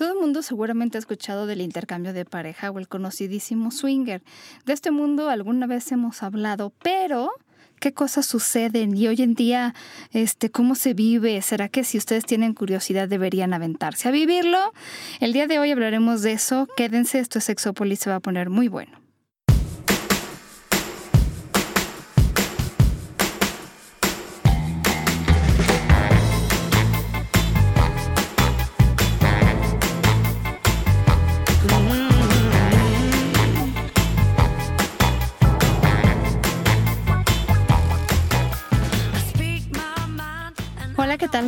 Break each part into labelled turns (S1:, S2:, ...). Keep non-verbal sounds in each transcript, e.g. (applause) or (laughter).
S1: Todo el mundo seguramente ha escuchado del intercambio de pareja o el conocidísimo swinger. De este mundo alguna vez hemos hablado, pero qué cosas suceden y hoy en día este cómo se vive. ¿Será que si ustedes tienen curiosidad deberían aventarse a vivirlo? El día de hoy hablaremos de eso. Quédense, esto es Sexópolis, se va a poner muy bueno.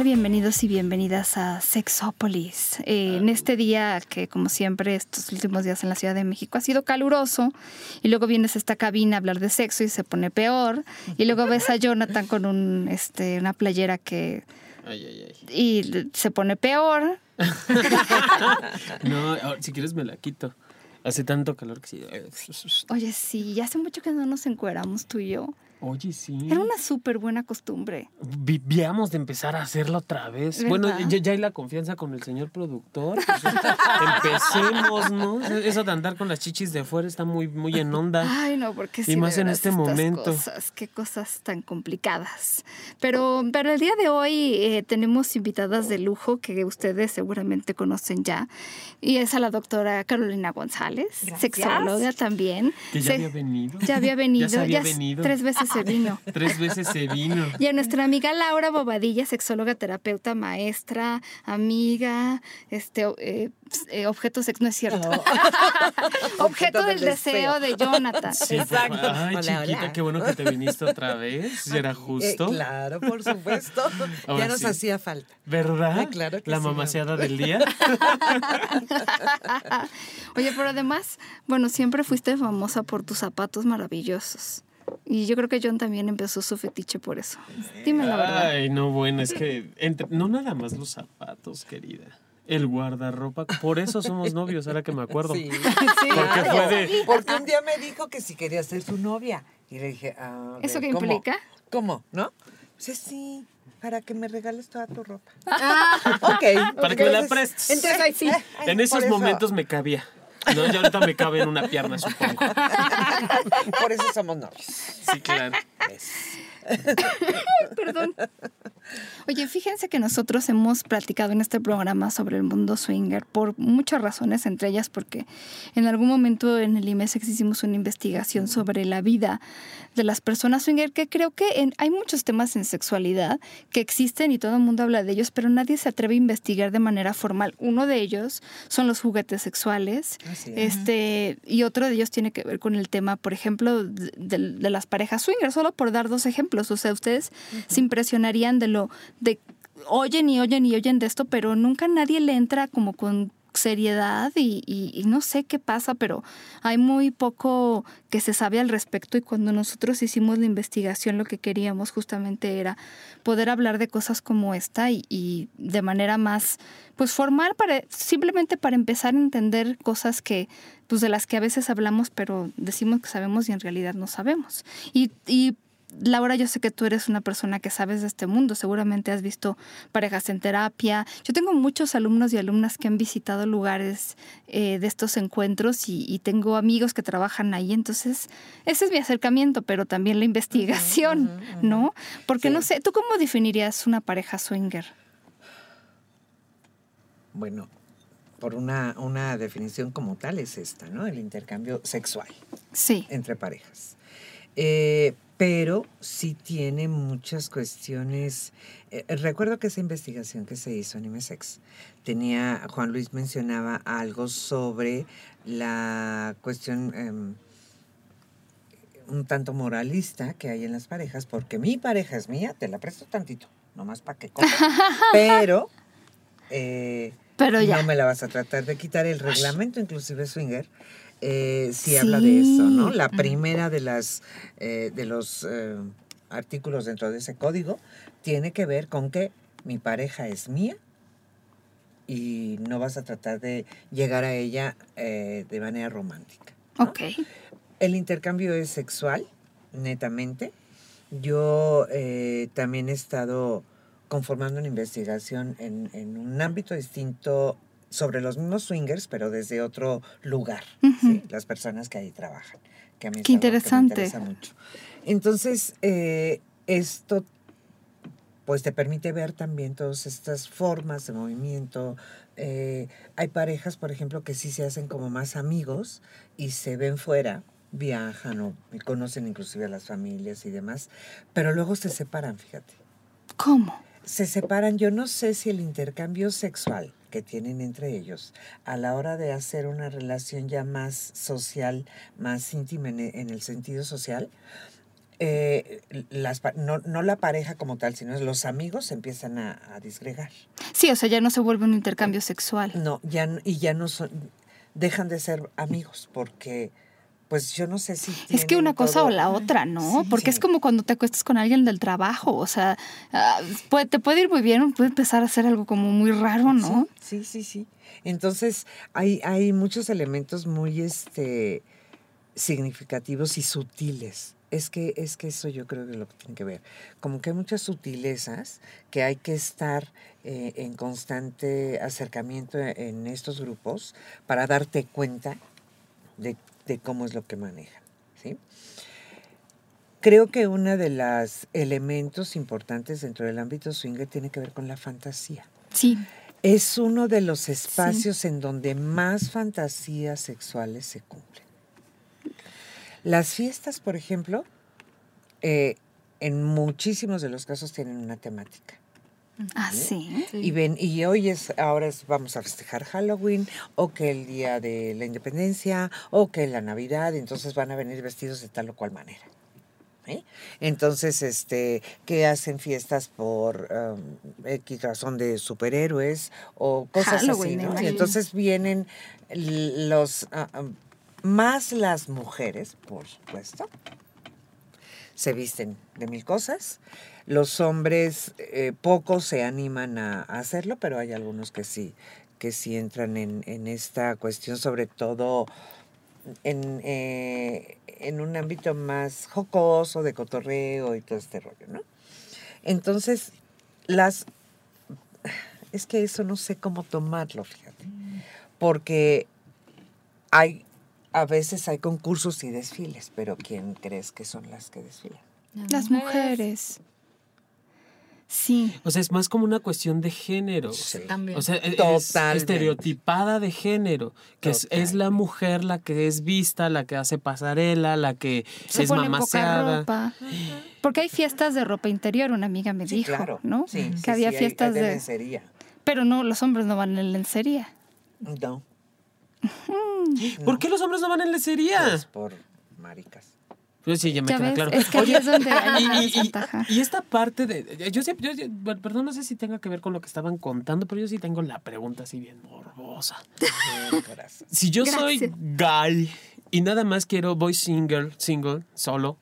S1: Tal? Bienvenidos y bienvenidas a Sexópolis. Eh, en este día que, como siempre, estos últimos días en la Ciudad de México ha sido caluroso y luego vienes a esta cabina a hablar de sexo y se pone peor y luego ves a Jonathan con un, este, una playera que...
S2: Ay, ay, ay.
S1: Y se pone peor.
S2: no, ah, si quieres me la quito. Hace tanto calor que sí.
S1: Oye, sí, ya hace mucho que no nos encueramos tú y yo.
S2: Oye, sí.
S1: Era una súper buena costumbre.
S2: Vivíamos de empezar a hacerlo otra vez.
S1: ¿Verdad?
S2: Bueno, ya, ya hay la confianza con el señor productor. pues, (laughs) empecemos, ¿no? Eso de andar con las chichis de fuera está muy, muy en onda.
S1: Ay, no, porque
S2: Y
S1: sí,
S2: más
S1: de
S2: en este momento.
S1: Cosas, qué cosas tan complicadas. Pero, pero el día de hoy eh, tenemos invitadas de lujo que ustedes seguramente conocen ya. Y es a la doctora Carolina González,
S3: Gracias.
S1: sexóloga también.
S2: Que ya
S1: Se-
S2: había venido.
S1: ya había venido. (laughs)
S2: Ya se había
S1: s-
S2: venido.
S1: Tres veces se vino. (laughs)
S2: Tres veces se vino.
S1: Y a nuestra amiga Laura Bobadilla, sexóloga, terapeuta, maestra, amiga, este, eh, eh, objeto sex, no es cierto. (laughs) objeto del deseo de Jonathan.
S2: Sí,
S3: Exacto.
S2: Ay,
S3: Hola,
S2: chiquita,
S3: hola.
S2: qué bueno que te viniste otra vez. Si era
S3: Eh,
S2: justo.
S3: claro, por supuesto. (laughs)
S2: Ahora
S3: ya nos
S2: sí.
S3: hacía falta.
S2: ¿Verdad?
S3: Ay, claro que
S2: La
S3: sí,
S2: mamaseada del día.
S1: Oye, pero además, bueno, siempre fuiste famosa por tus zapatos maravillosos. Y yo creo que John también empezó su fetiche por eso. Dime la verdad.
S2: Ay, no, bueno, es que entre- no nada más los zapatos, querida. El guardarropa, por eso somos novios, ahora que me acuerdo. (laughs)
S3: Sí.
S2: Porque fue de,
S3: Porque un día me dijo que si quería ser su novia. Y le dije, ah,
S1: ¿Eso qué implica?
S3: ¿Cómo? ¿No? Pues sí, para que me regales toda tu ropa. Ah, (laughs) ok.
S2: Para que me la prestes.
S3: Entonces, ahí sí.
S2: en
S3: Por
S2: esos
S3: eso-
S2: momentos me cabía. No, ya ahorita me cabe en una pierna, supongo.
S3: Por eso somos novios.
S2: Sí, claro.
S1: Perdón. Oye, fíjense que nosotros hemos platicado en este programa sobre el mundo swinger por muchas razones, entre ellas porque en algún momento en el IMESEX hicimos una investigación sobre la vida de las personas swinger, que creo que en- hay muchos temas en sexualidad que existen y todo el mundo habla de ellos, pero nadie se atreve a investigar de manera formal. Uno de ellos son los juguetes sexuales,
S3: es.
S1: este, y otro de ellos tiene que ver con el tema, por ejemplo, de, de- de las parejas swinger, solo por dar dos ejemplos. O sea, ustedes se impresionarían de lo, de oyen y oyen y oyen de esto, pero nunca nadie le entra como con seriedad y, y- y no sé qué pasa, pero hay muy poco que se sabe al respecto y cuando nosotros hicimos la investigación lo que queríamos justamente era poder hablar de cosas como esta y, y de manera más pues formal para simplemente para empezar a entender cosas que pues de las que a veces hablamos pero decimos que sabemos y en realidad no sabemos. Y Laura, yo sé que tú eres una persona que sabes de este mundo, seguramente has visto parejas en terapia. Yo tengo muchos alumnos y alumnas que han visitado lugares eh, de estos encuentros y, y tengo amigos que trabajan ahí, entonces ese es mi acercamiento, pero también la investigación, ¿no? Porque no sé, ¿tú cómo definirías una pareja swinger?
S3: Bueno, por una, una definición como tal es esta, ¿no? El intercambio sexual
S1: Sí,
S3: entre parejas. Eh, pero sí tiene muchas cuestiones. eh, recuerdo que esa investigación que se hizo en IMESEX tenía, Juan Luis mencionaba algo sobre la cuestión em, un tanto moralista que hay en las parejas, porque mi pareja es mía, te la presto tantito, nomás para que comas. (laughs) Pero eh,
S1: pero ya.
S3: no me la vas a tratar de quitar. El reglamento, inclusive swinger, eh, sí,
S1: Sí.
S3: habla de eso, ¿no? La primera de las eh, de los eh, artículos dentro de ese código tiene que ver con que mi pareja es mía y no vas a tratar de llegar a ella eh, de manera romántica. ¿no?
S1: Ok.
S3: El intercambio es sexual, netamente. Yo también he estado conformando una investigación en, en un ámbito distinto sobre los mismos swingers, pero desde otro lugar, las personas que ahí trabajan. Que a mí
S1: Qué
S3: que me
S1: interesante.
S3: interesa mucho. Entonces, eh, esto pues te permite ver también todas estas formas de movimiento. Eh, hay parejas, por ejemplo, que sí se hacen como más amigos y se ven fuera, viajan o y conocen inclusive a las familias y demás, pero luego se separan, fíjate.
S1: ¿Cómo?
S3: Se separan, yo no sé si el intercambio sexual que tienen entre ellos a la hora de hacer una relación ya más social, más íntima en, en el sentido social, eh, las, no, no la pareja como tal, sino los amigos se empiezan a, a disgregar.
S1: Sí, o sea, ya no se vuelve un intercambio sexual.
S3: No, ya, y ya no son, dejan de ser amigos porque, pues yo no sé si...
S1: Es que una cosa
S3: todo-
S1: o la otra, ¿no?
S3: Sí.
S1: Porque es como cuando te acuestas con alguien del trabajo, o sea, ah, puede- te puede ir muy bien puede empezar a hacer algo como muy raro, ¿no?
S3: Sí, sí, sí. Entonces, hay, hay muchos elementos muy este, significativos y sutiles. Es que, es que eso yo creo que es lo que tiene que ver. Como que hay muchas sutilezas que hay que estar eh, en constante acercamiento en estos grupos para darte cuenta de, de cómo es lo que manejan. ¿sí? Creo que uno de los elementos importantes dentro del ámbito swinger tiene que ver con la fantasía.
S1: Sí,
S3: Es uno de los espacios en donde más fantasías sexuales se cumplen. Las fiestas, por ejemplo, eh, en muchísimos de los casos tienen una temática.
S1: Ah, sí.
S3: Y ven, y hoy es, ahora es, vamos a festejar Halloween, o que el día de la independencia, o que la Navidad, entonces van a venir vestidos de tal o cual manera. ¿sí? Entonces, este, que hacen fiestas por um, X razón de superhéroes o cosas
S1: Halloween,
S3: así, ¿no? Y entonces vienen los, ah, ah, más las mujeres, por supuesto, se visten de mil cosas. Los hombres, eh, pocos se animan a, a hacerlo, pero hay algunos que sí, que sí entran en, en esta cuestión, sobre todo en, eh, en un ámbito más jocoso, de cotorreo y todo este rollo, ¿no? Entonces, las... Es que eso no sé cómo tomarlo, fíjate. Porque hay, a veces hay concursos y desfiles, pero ¿quién crees que son las que desfilan?
S1: Las mujeres. Sí.
S2: O sea, es más como una cuestión de género.
S3: Sí.
S4: También.
S2: O sea, es
S3: Totalmente.
S2: estereotipada de género, que es, es la mujer la que es vista, la que hace pasarela, la que
S1: Se
S2: es
S1: pone poca
S2: mamaseada.
S1: ropa. Porque hay fiestas de ropa interior, una amiga me
S3: Sí,
S1: dijo,
S3: claro.
S1: ¿no?
S3: Sí,
S1: que
S3: sí,
S1: había
S3: hay-
S1: fiestas
S3: hay de
S1: de...
S3: lencería.
S1: Pero no, los hombres no van en lencería.
S3: No.
S2: ¿Por qué los hombres no van en lencería?
S3: Pues por maricas.
S2: Pues sí, ya me
S1: Ya
S2: queda
S1: ves,
S2: claro.
S1: es que ahí es donde hay
S2: y,
S1: una
S2: y- y- esta parte de. Yo sé, yo, yo- bueno, perdón, no sé si tenga que ver con lo que estaban contando, pero yo sí tengo la pregunta así bien morbosa. (laughs) Si yo soy guy y nada más quiero, voy single, single, solo,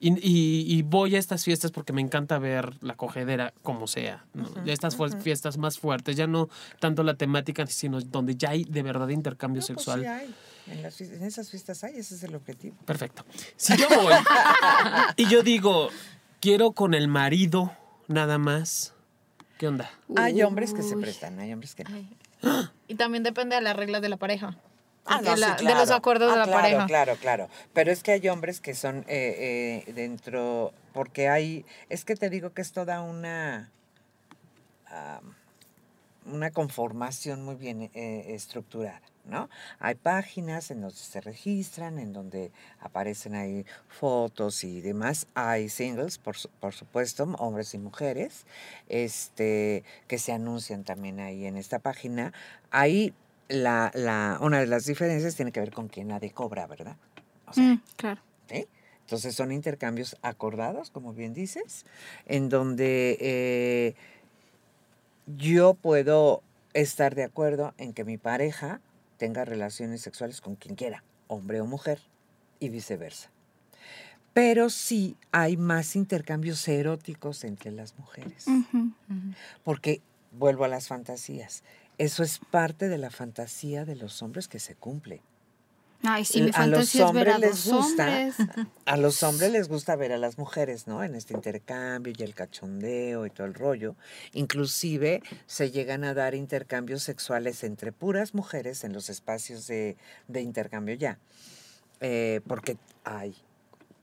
S2: y, y- y voy a estas fiestas porque me encanta ver la cogedera como sea, ¿no? estas fiestas más fuertes, ya no tanto la temática, sino donde ya hay de verdad intercambio
S3: No, pues
S2: sexual.
S3: sí hay. En, las fies- en esas fiestas hay, ese es el objetivo.
S2: Perfecto. Si yo voy y yo digo, quiero con el marido nada más, ¿qué onda?
S3: Hay hombres que se prestan, hay hombres que no.
S4: Y también depende de las reglas de la pareja.
S3: Ah,
S4: Porque
S3: no, sí,
S4: la- De
S3: claro.
S4: los acuerdos
S3: Ah,
S4: de la
S3: claro,
S4: pareja.
S3: Claro, claro. Pero es que hay hombres que son eh, eh, dentro, porque hay, es que te digo que es toda una, ah, una conformación muy bien eh, estructurada, ¿no? Hay páginas en donde se registran, en donde aparecen ahí fotos y demás. Hay singles, por, por supuesto, hombres y mujeres, este, que se anuncian también ahí en esta página. Ahí la, la, una de las diferencias tiene que ver con quién la de cobra, ¿verdad? O sea,
S1: Mm, claro.
S3: ¿sí? Entonces son intercambios acordados, como bien dices, en donde eh, yo puedo estar de acuerdo en que mi pareja tenga relaciones sexuales con quien quiera, hombre o mujer, y viceversa. Pero sí hay más intercambios eróticos entre las mujeres, porque vuelvo a las fantasías. Eso es parte de la fantasía de los hombres que se cumple.
S1: Ay, sí, mi
S3: a los hombres
S1: a
S3: les gusta,
S1: hombres. (laughs)
S3: a los hombres (laughs) les gusta ver a las mujeres, ¿no? En este intercambio y el cachondeo y todo el rollo. Inclusive se llegan a dar intercambios sexuales entre puras mujeres en los espacios de, de intercambio ya. Eh, porque hay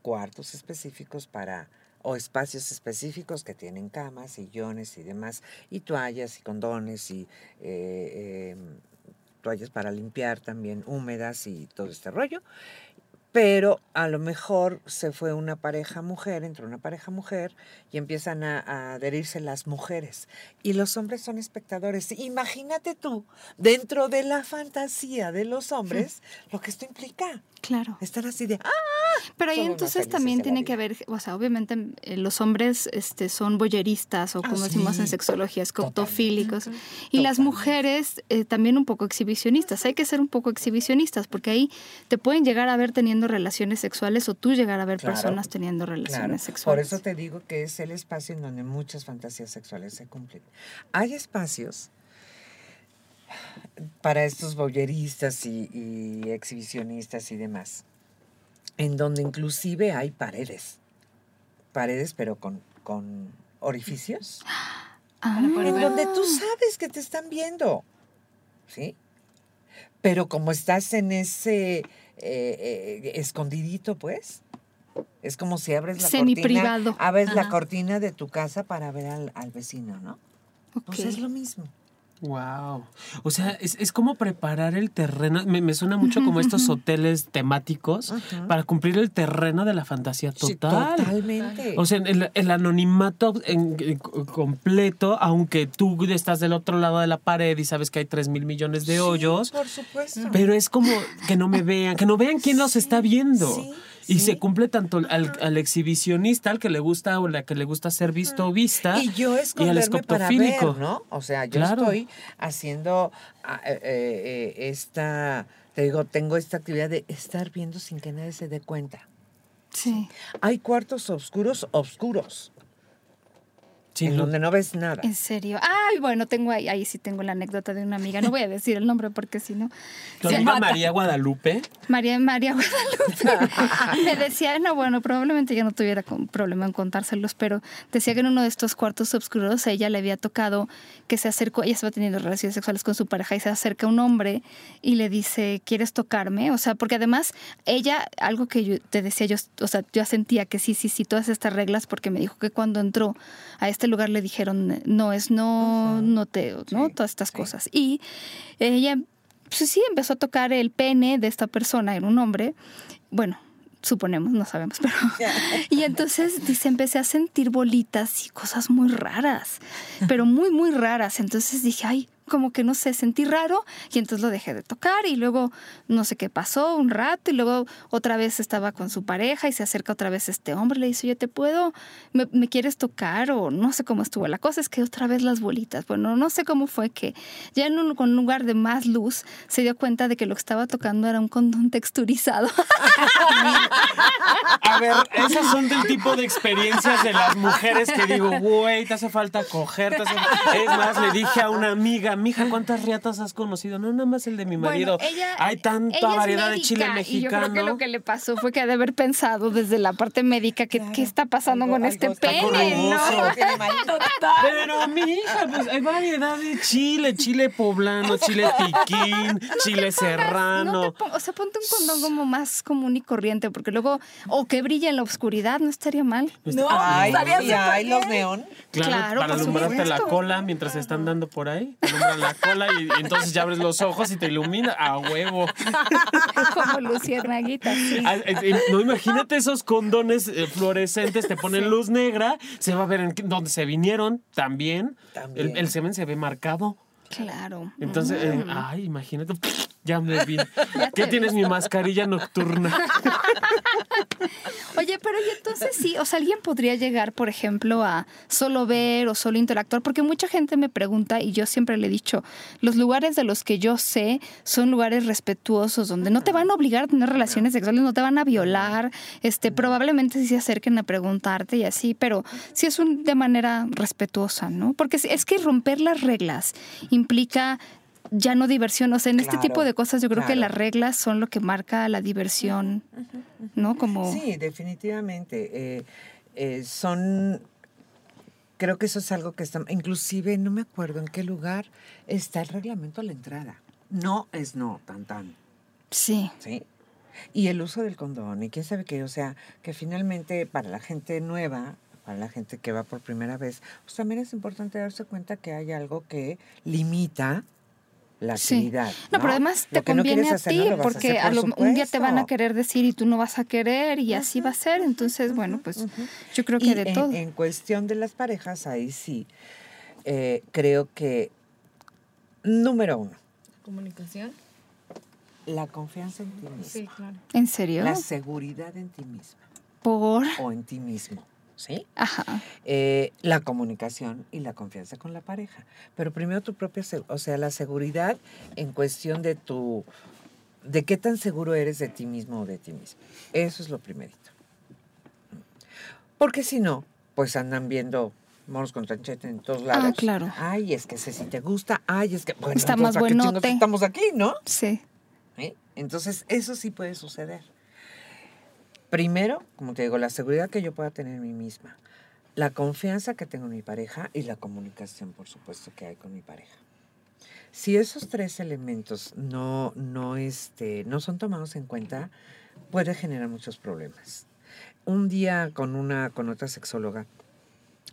S3: cuartos específicos para o espacios específicos que tienen camas, sillones y demás, y toallas y condones y eh, em, toallas para limpiar también húmedas y todo este rollo. Pero a lo mejor se fue una pareja mujer, entró una pareja mujer y empiezan a, a adherirse las mujeres. Y los hombres son espectadores. Imagínate tú, dentro de la fantasía de los hombres, (laughs) lo que esto implica.
S1: Claro.
S3: Estar así de, ¡ah!
S1: Pero ahí
S3: Somos
S1: entonces también tiene que haber, o sea, obviamente eh, los hombres este, son boyeristas o
S3: Ah,
S1: como decimos en sexología, escoptofílicos. Y las mujeres eh, también un poco exhibicionistas. Hay que ser un poco exhibicionistas porque ahí te pueden llegar a ver teniendo relaciones sexuales o tú llegar a ver
S3: Claro,
S1: personas teniendo
S3: Claro,
S1: relaciones
S3: por
S1: sexuales.
S3: eso te digo que es el espacio en donde muchas fantasías sexuales se cumplen. Hay espacios para estos boyeristas y, y exhibicionistas y demás, en donde inclusive hay paredes, paredes pero con, con orificios,
S1: Ah,
S3: en donde tú sabes que te están viendo, ¿sí? Pero como estás en ese eh, eh, escondidito, pues, es como si abres la cortina, abres la cortina de tu casa para ver al, al vecino, ¿no? Pues es lo mismo.
S2: Wow. O sea, es, es como preparar el terreno. Me, me suena mucho como estos (laughs) hoteles temáticos para cumplir el terreno de la fantasía
S3: Sí,
S2: total.
S3: totalmente.
S2: O sea, el, el anonimato en- en- completo, aunque tú estás del otro lado de la pared y sabes que hay 3 mil millones de
S3: Sí,
S2: hoyos,
S3: por supuesto.
S2: pero es como que no me vean, que no vean quién los está viendo.
S3: sí,
S2: y
S3: sí.
S2: se cumple tanto al, al exhibicionista, al que le gusta o la que le gusta ser visto o vista,
S3: Y yo
S2: y al
S3: esconderme para
S2: escoptofílico.
S3: ver, ¿no? O sea, yo
S2: Claro.
S3: estoy haciendo ah, eh, eh, esta, te digo, tengo esta actividad de estar viendo sin que nadie se dé cuenta.
S1: Sí.
S3: Hay cuartos oscuros, oscuros,
S2: Sí,
S3: en
S2: lo-
S3: donde no ves nada.
S1: En serio. Ay, bueno, tengo ahí, ahí sí tengo la anécdota de una amiga. No voy a decir el nombre porque si no.
S2: tu
S1: se
S2: amiga. María Guadalupe.
S1: María María Guadalupe (laughs) me decía, no, bueno, probablemente yo no tuviera problema en contárselos, pero decía que en uno de estos cuartos oscuros a ella le había tocado que se acercó, ella estaba teniendo relaciones sexuales con su pareja y se acerca un hombre y le dice, ¿quieres tocarme? O sea, porque además ella, algo que yo te decía, yo, o sea, yo sentía que sí, sí, sí, todas estas reglas, porque me dijo que cuando entró a este lugar le dijeron, no es no, no te, ¿no?
S3: Sí,
S1: Todas estas
S3: sí.
S1: cosas. Y ella pues sí, empezó a tocar el pene de esta persona, era un hombre. Bueno, suponemos, no sabemos, pero... (laughs) Y entonces dice, empecé a sentir bolitas y cosas muy raras, pero muy, muy raras. Entonces dije, ay, como que no sé, sentí raro y entonces lo dejé de tocar y luego no sé qué pasó un rato y luego otra vez estaba con su pareja y se acerca otra vez este hombre le dice, yo te puedo, me, quieres tocar o no sé cómo estuvo. La cosa es que otra vez las bolitas, bueno, no sé cómo fue que ya en un lugar de más luz se dio cuenta de que lo que estaba tocando era un condón texturizado. (laughs)
S2: A ver, esas son del tipo de experiencias de las mujeres que digo, güey, te hace falta coger. te hace- Es más, le dije a una amiga, mija, ¿cuántas riatas has conocido? No, nada más el de mi marido.
S1: Bueno, ella-
S2: Hay tanta
S1: ella es
S2: variedad de chile
S1: médica, Y yo
S2: mexicano.
S1: creo que lo que le pasó fue que ha de haber pensado desde la parte médica que
S3: Claro,
S1: qué está pasando
S3: algo-
S1: con este
S3: algo está
S1: pene. ¿no? (laughs)
S2: Pero mi hija, pues hay variedad de chile, chile poblano, chile piquín, chile
S1: No
S2: serrano.
S1: o sea, ponte un condón como más común y corriente, porque luego, o que brilla en la oscuridad, no estaría mal.
S4: No,
S3: Ay,
S4: estaría
S3: y hay los neón.
S2: Claro,
S1: Claro,
S2: para alumbrarte la cola mientras se están dando por ahí. La cola y, y entonces ya abres los ojos y te ilumina. A huevo. (laughs)
S1: como luciernaguita, sí.
S2: Ah, No, imagínate esos condones eh, fluorescentes, te ponen luz negra, se va a ver en dónde se vinieron también.
S3: También.
S2: El, el semen se ve marcado.
S1: Claro.
S2: Entonces, eh, ay, imagínate, (laughs) ya me vi. ¿Qué tienes mi mascarilla nocturna? (laughs) (laughs)
S1: Oye, pero y entonces sí, o sea, alguien podría llegar, por ejemplo, a solo ver o solo interactuar, porque mucha gente me pregunta y yo siempre le he dicho, los lugares de los que yo sé son lugares respetuosos, donde no te van a obligar a tener relaciones sexuales, no te van a violar, este, probablemente sí se acerquen a preguntarte y así, pero sí es un, de manera respetuosa, ¿no? Porque es- es que romper las reglas implica ya no diversión. O sea, en este tipo de cosas yo creo que las reglas son lo que marca la diversión, ¿no? Como...
S3: Sí, definitivamente. Eh, eh, son, creo que eso es algo que está, inclusive no me acuerdo en qué lugar está el reglamento a la entrada. No es no, tan tan,
S1: Sí.
S3: ¿sí? Y el uso del condón, y quién sabe qué, o sea, que finalmente para la gente nueva, para la gente que va por primera vez, pues también es importante darse cuenta que hay algo que limita la
S1: Sí.
S3: actividad.
S1: No, pero además
S3: Lo
S1: te
S3: no
S1: conviene a
S3: hacer,
S1: ti
S3: no a
S1: porque a lo- un día te van a querer decir y tú no vas a querer y así va a ser. Entonces, bueno, pues yo creo que
S3: Y
S1: de
S3: en,
S1: todo.
S3: en cuestión de las parejas, ahí sí, eh, creo que, número uno,
S4: Comunicación.
S3: la confianza en ti mismo.
S4: Sí, claro.
S1: ¿En serio?
S3: La seguridad en ti misma
S1: Por...
S3: o en ti mismo, ¿sí?
S1: Ajá.
S3: Eh, la comunicación y la confianza con la pareja. Pero primero tu propia, o sea, la seguridad en cuestión de tu, de qué tan seguro eres de ti mismo o de ti mismo. Eso es lo primerito. Porque si no, pues andan viendo monos con tranchete en todos lados.
S1: Ah, claro.
S3: Ay, es que ese sí te gusta. Ay, es que, bueno,
S1: Está
S3: entonces,
S1: más
S3: ¿para qué chingados
S1: buenote.
S3: Estamos aquí, ¿no?
S1: Sí.
S3: ¿eh? Entonces, eso sí puede suceder. Primero, como te digo, la seguridad que yo pueda tener en mí misma, la confianza que tengo en mi pareja y la comunicación, por supuesto, que hay con mi pareja. Si esos tres elementos no, no, este, no son tomados en cuenta, puede generar muchos problemas. Un día con una, con otra sexóloga,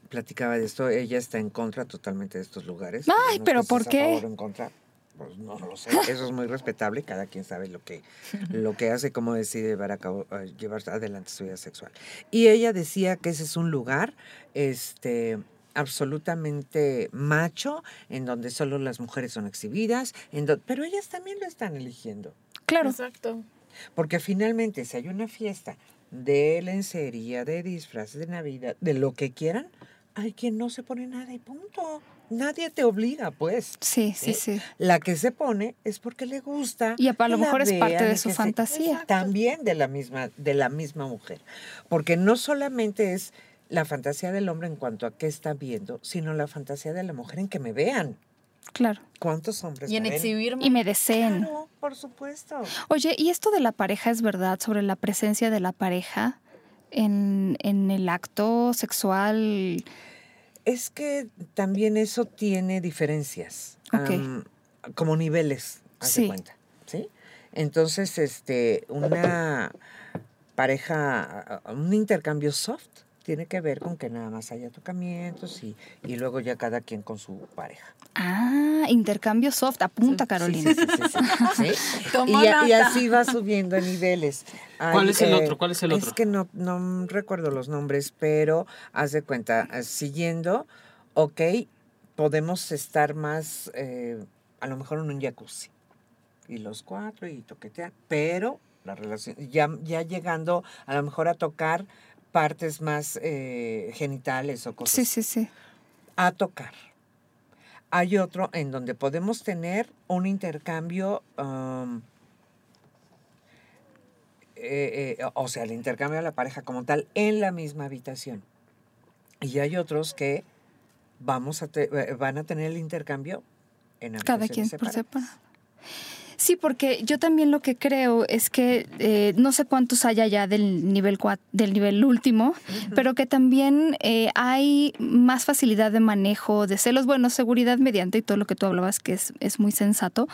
S3: platicaba de esto, ella está en contra totalmente de estos lugares.
S1: Ay,
S3: No
S1: pero ¿por
S3: a
S1: qué?
S3: favor en contra. Pues no lo sé, eso es muy respetable, cada quien sabe lo que, lo que hace, cómo decide llevar, a cabo, eh, llevar adelante su vida sexual. Y ella decía que ese es un lugar este, absolutamente macho, en donde solo las mujeres son exhibidas, en do- pero ellas también lo están eligiendo.
S1: Claro.
S4: Exacto.
S3: Porque finalmente, si hay una fiesta de lencería, de disfraces de Navidad, de lo que quieran, hay quien no se pone nada y punto. Nadie te obliga, pues.
S1: Sí, sí,
S3: ¿sí?
S1: sí.
S3: La que se pone es porque le gusta.
S1: Y a lo mejor es parte de su
S3: se-
S1: fantasía.
S3: También de la misma, de la misma mujer. Porque no solamente es la fantasía del hombre en cuanto a qué está viendo, sino la fantasía de la mujer en que me vean.
S1: Claro.
S3: ¿Cuántos hombres
S4: Y en
S3: me ven?
S4: exhibirme.
S1: Y me deseen.
S3: Claro, por supuesto.
S1: Oye, ¿y esto de la pareja es verdad sobre la presencia de la pareja en, en el acto sexual?
S3: Es que también eso tiene diferencias, como niveles, haz de cuenta, ¿sí? Entonces, este, una pareja, un intercambio soft tiene que ver con que nada más haya tocamientos y, y luego ya cada quien con su pareja.
S1: Ah, intercambio soft. Apunta, Carolina.
S3: Sí, sí, sí, sí, sí. (laughs)
S4: Tomó
S3: Y, a- así va subiendo en niveles.
S2: ¿Cuál
S3: Hay,
S2: es el
S3: eh,
S2: otro? ¿Cuál es el otro?
S3: Es que no, no recuerdo los nombres, pero haz de cuenta, eh, siguiendo, ok, podemos estar más, eh, a lo mejor en un jacuzzi. Y los cuatro y toquetear, pero la relación, ya, ya llegando a lo mejor a tocar partes más eh, genitales o cosas
S1: Sí, sí, sí.
S3: a tocar. Hay otro en donde podemos tener un intercambio, um, eh, eh, o sea, el intercambio de la pareja como tal en la misma habitación. Y hay otros que vamos a te- van a tener el intercambio en
S1: Cada quien
S3: habitaciones
S1: por
S3: separadas.
S1: separado. Sí, porque yo también lo que creo es que eh, no sé cuántos haya ya del nivel del nivel último, pero que también eh, hay más facilidad de manejo de celos, bueno, seguridad mediante y todo lo que tú hablabas que es, es muy sensato,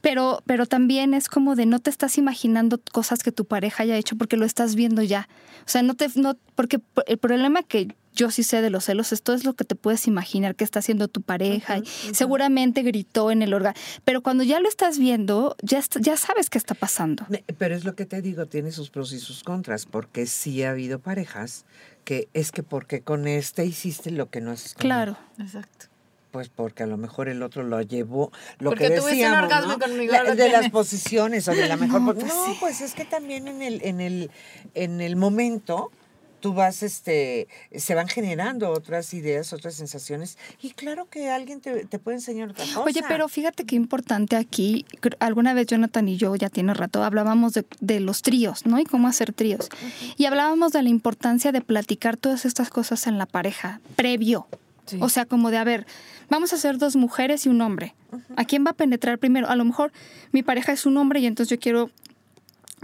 S1: pero, pero también es como de no te estás imaginando cosas que tu pareja haya hecho porque lo estás viendo ya. O sea, no te, no, porque el problema que yo sí sé de los celos, esto es lo que te puedes imaginar que está haciendo tu pareja. y Seguramente gritó en el órgano, pero cuando ya lo estás viendo, ya, est- ya sabes qué está pasando.
S3: Pero es lo que te digo, tiene sus pros y sus contras, porque sí ha habido parejas que es que porque con este hiciste lo que no haces con él.
S1: Claro.
S4: Exacto.
S3: Pues porque a lo mejor el otro lo llevó, lo
S4: Porque
S3: que
S4: tuviste un
S3: decíamos,
S4: orgasmo
S3: ¿no?
S4: conmigo,
S3: La- de las posiciones o de la mejor. (laughs)
S1: No, pues
S3: no,
S1: sí.
S3: pues es que también en el, en el, en el momento tú vas, este, se van generando otras ideas, otras sensaciones, y claro que alguien te, te puede enseñar otra cosa.
S1: Oye, pero fíjate qué importante aquí. Alguna vez Jonathan y yo, ya tiene rato, hablábamos de, de los tríos, ¿no? Y cómo hacer tríos. Y hablábamos de la importancia de platicar todas estas cosas en la pareja, previo.
S2: Sí.
S1: O sea, como de, a ver, vamos a ser dos mujeres y un hombre. ¿A quién va a penetrar primero? A lo mejor mi pareja es un hombre y entonces yo quiero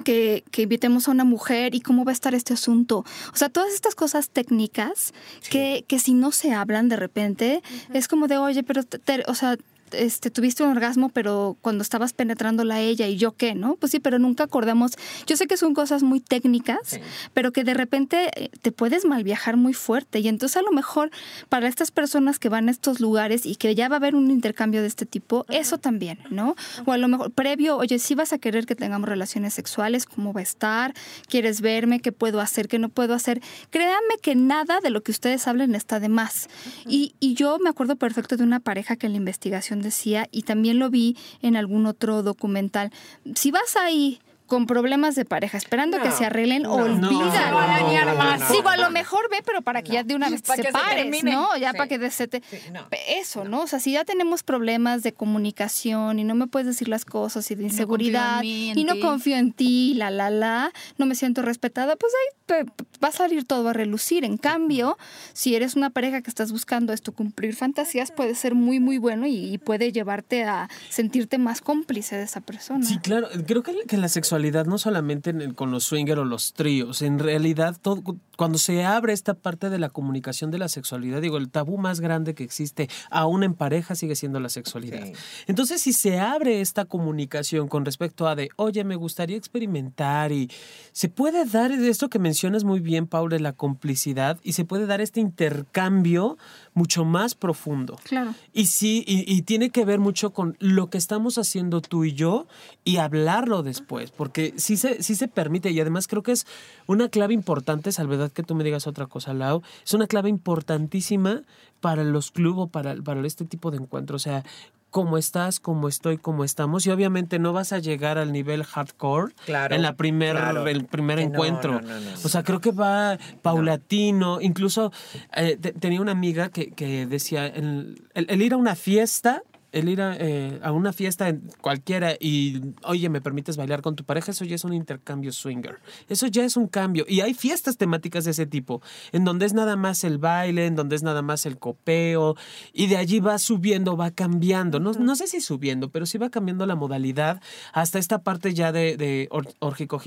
S1: que, que invitemos a una mujer y cómo va a estar este asunto. O sea, todas estas cosas técnicas que, que si no se hablan de repente, es como de, oye, pero, te- te- o sea, este, tuviste un orgasmo, pero cuando estabas penetrándola a ella y yo qué, ¿no? Pues sí, pero nunca acordamos. Yo sé que son cosas muy técnicas,
S3: Sí.
S1: pero que de repente eh, te puedes mal viajar muy fuerte. Y entonces a lo mejor para estas personas que van a estos lugares y que ya va a haber un intercambio de este tipo, eso también, ¿no? O a lo mejor previo, oye, si vas a querer que tengamos relaciones sexuales, ¿cómo va a estar? ¿Quieres verme? ¿Qué puedo hacer? ¿Qué no puedo hacer? Créanme que nada de lo que ustedes hablen está de más. y, y yo me acuerdo perfecto de una pareja que en la investigación decía, y también lo vi en algún otro documental, si vas ahí con problemas de pareja, esperando que se arreglen,
S3: no,
S1: olvídalo.
S2: no, Se a
S1: Digo, lo mejor ve, pero para que ya de una vez (laughs) te
S4: se
S1: separes,
S4: termine.
S1: ¿no? Ya
S3: Sí.
S1: para que se te...
S3: Sí, no.
S1: Eso, ¿no? O sea, si ya tenemos problemas de comunicación y no me puedes decir las cosas y de
S4: No confío en
S1: inseguridad
S4: mí, en
S1: y no
S4: ti.
S1: confío en ti, la, la, la, no me siento respetada, pues ahí te- va a salir todo a relucir. En cambio, si eres una pareja que estás buscando esto, cumplir fantasías, puede ser muy, muy bueno y, y puede llevarte a sentirte más cómplice de esa persona.
S2: Sí, claro. Creo que, que la sexualidad no solamente en el- con los swinger o los tríos, en realidad todo, cuando se abre esta parte de la comunicación de la sexualidad, digo, el tabú más grande que existe aún en pareja sigue siendo la sexualidad.
S3: Sí.
S2: Entonces, si se abre esta comunicación con respecto a de, oye, me gustaría experimentar y se puede dar esto que mencionas muy bien, Paula, la complicidad y se puede dar este intercambio mucho más profundo.
S1: Claro.
S2: Y sí, y, y tiene que ver mucho con lo que estamos haciendo tú y yo y hablarlo después, porque sí se, sí se permite y además creo que es una clave importante, salvedad que tú me digas otra cosa, Lau, es una clave importantísima para los clubes o para, para este tipo de encuentros, o sea, cómo estás, cómo estoy, cómo estamos y obviamente no vas a llegar al nivel hardcore
S3: Claro,
S2: en la primer,
S3: claro.
S2: el primer encuentro.
S3: no, no, no.
S2: O sea, creo que va paulatino. Incluso eh, te- tenía una amiga que, que decía, el, el- el ir a una fiesta, el ir a, eh, a una fiesta en cualquiera y, oye, ¿me permites bailar con tu pareja? Eso ya es un intercambio swinger. Eso ya es un cambio. Y hay fiestas temáticas de ese tipo, en donde es nada más el baile, en donde es nada más el copeo, y de allí va subiendo, va cambiando. No, no sé si subiendo, pero sí va cambiando la modalidad hasta esta parte ya de, de or-